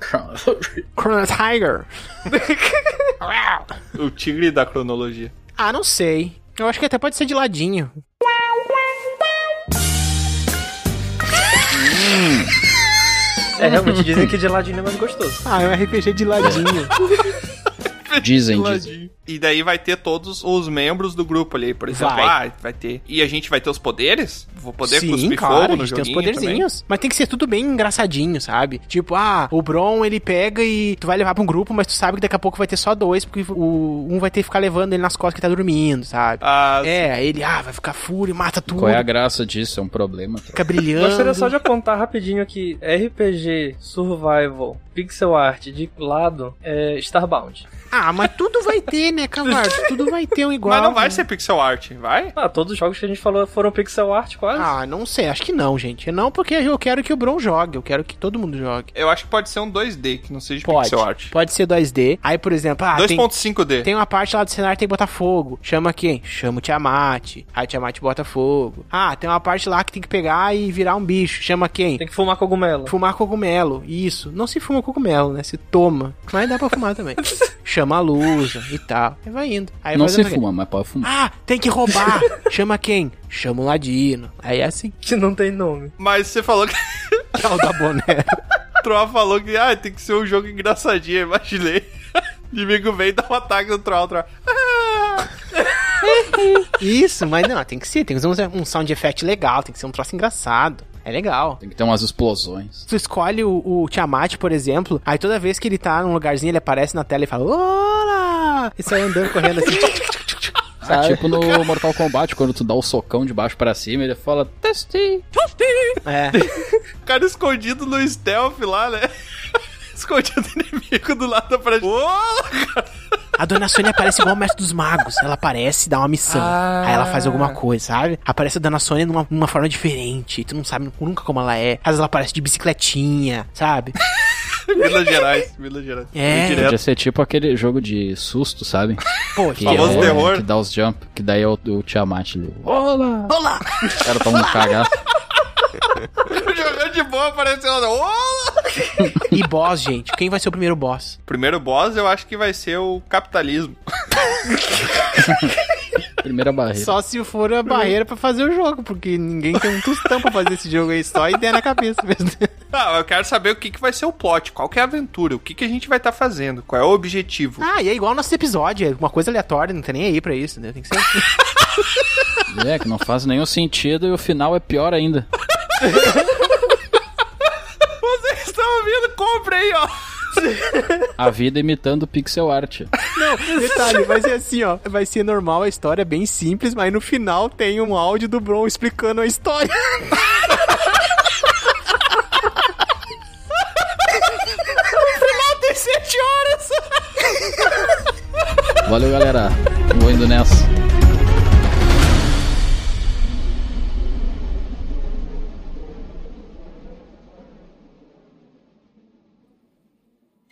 Chrono Tiger. O tigre da cronologia. Ah, não sei. Eu acho que até pode ser de ladinho. É, realmente, dizem que de ladinho é mais gostoso. Ah, é um RPG de ladinho. Dizem, dizem. E daí vai ter todos os membros do grupo ali, por exemplo. Vai. Ah, vai ter. E a gente vai ter os poderes? Vou poder Sim, cuspir claro, fogo a no gente tem os poderzinhos. Mas tem que ser tudo bem engraçadinho, sabe? Tipo, ah, o Bron, ele pega e tu vai levar pra um grupo, mas tu sabe que daqui a pouco vai ter só dois, porque o um vai ter que ficar levando ele nas costas que tá dormindo, sabe? Ah, é, aí ele, ah, vai ficar fúria, mata tudo. Qual é a graça disso? É um problema. Fica brilhando. Gostaria só de apontar rapidinho aqui: RPG, Survival, Pixel Art de lado, é Starbound. Ah, mas tudo vai ter, né, Cavarto? Tudo vai ter um igual. Mas não vai né? ser pixel art, vai? Ah, todos os jogos que a gente falou foram Pixel Art quase. Ah, não sei, acho que não, gente. Não porque eu quero que o Bron jogue, eu quero que todo mundo jogue. Eu acho que pode ser um 2D, que não seja Pode. pixel art. Pode ser 2D. Aí, por exemplo, ah, tem, 2.5D. tem uma parte lá do cenário que tem que botar fogo. Chama quem? Chama o Tiamat. Aí o Tiamat bota fogo. Ah, tem uma parte lá que tem que pegar e virar um bicho. Chama quem? Tem que fumar cogumelo. Fumar cogumelo. Isso. Não se fuma cogumelo, né? Se toma. Mas dá pra fumar também. Chama a luz e tal. Aí vai indo. Aí Não se fuma, mas pode fumar. Ah, tem que roubar. Chama quem? Chama o Ladino. Aí é assim. Que não tem nome. Mas você falou que. Que é o da boné. Troll falou que ah, tem que ser um jogo engraçadinho, imaginei. O inimigo vem e dá um ataque no Troll. Troll. Ah! Isso, mas não, tem que ser. Tem que ser um, um sound effect legal. Tem que ser um troço engraçado. É legal. Tem que ter umas explosões. Tu escolhe o, o Tiamat, por exemplo, aí toda vez que ele tá num lugarzinho, ele aparece na tela e fala Olá! E sai andando correndo assim. Ah, tipo no Mortal Kombat, quando tu dá o socão de baixo pra cima, ele fala testi. É. O cara escondido no stealth lá, né? Escondido inimigo do lado da parede. Ô, cara. A Dona Sônia aparece igual o Mestre dos Magos. Ela aparece e dá uma missão. Ah. Aí ela faz alguma coisa, sabe? Aparece a Dona Sônia numa, numa forma diferente. Tu não sabe nunca como ela é. Às vezes ela aparece de bicicletinha, sabe? Minas Gerais, Minas Gerais. É. Direto. Podia ser tipo aquele jogo de susto, sabe? Pô, Que, Famoso é- terror. que dá os jump, que daí é o, o Tiamat ali. Olá! Olá! Os caras tão no cagaço. Jogando de boa, apareceu lá. E boss, gente. Quem vai ser o primeiro boss? Primeiro boss eu acho que vai ser o capitalismo. Primeira barreira. Só se for a barreira pra fazer o jogo, porque ninguém tem um tostão pra fazer esse jogo aí, só ideia na cabeça mesmo. Ah, eu quero saber o que, que vai ser o plot, qual que é a aventura, o que, que a gente vai estar fazendo, qual é o objetivo. Ah, e é igual nosso episódio, é uma coisa aleatória, não tem nem aí pra isso, né? Tem que ser assim. É, que não faz nenhum sentido e o final é pior ainda. Compre aí, ó. A vida imitando pixel art. Não, detalhe, vai ser assim, ó. Vai ser normal a história, bem simples, mas no final tem um áudio do Bron explicando a história. No final tem 7 horas. Valeu, galera. Vou indo nessa.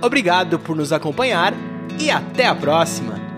Obrigado por nos acompanhar e até a próxima!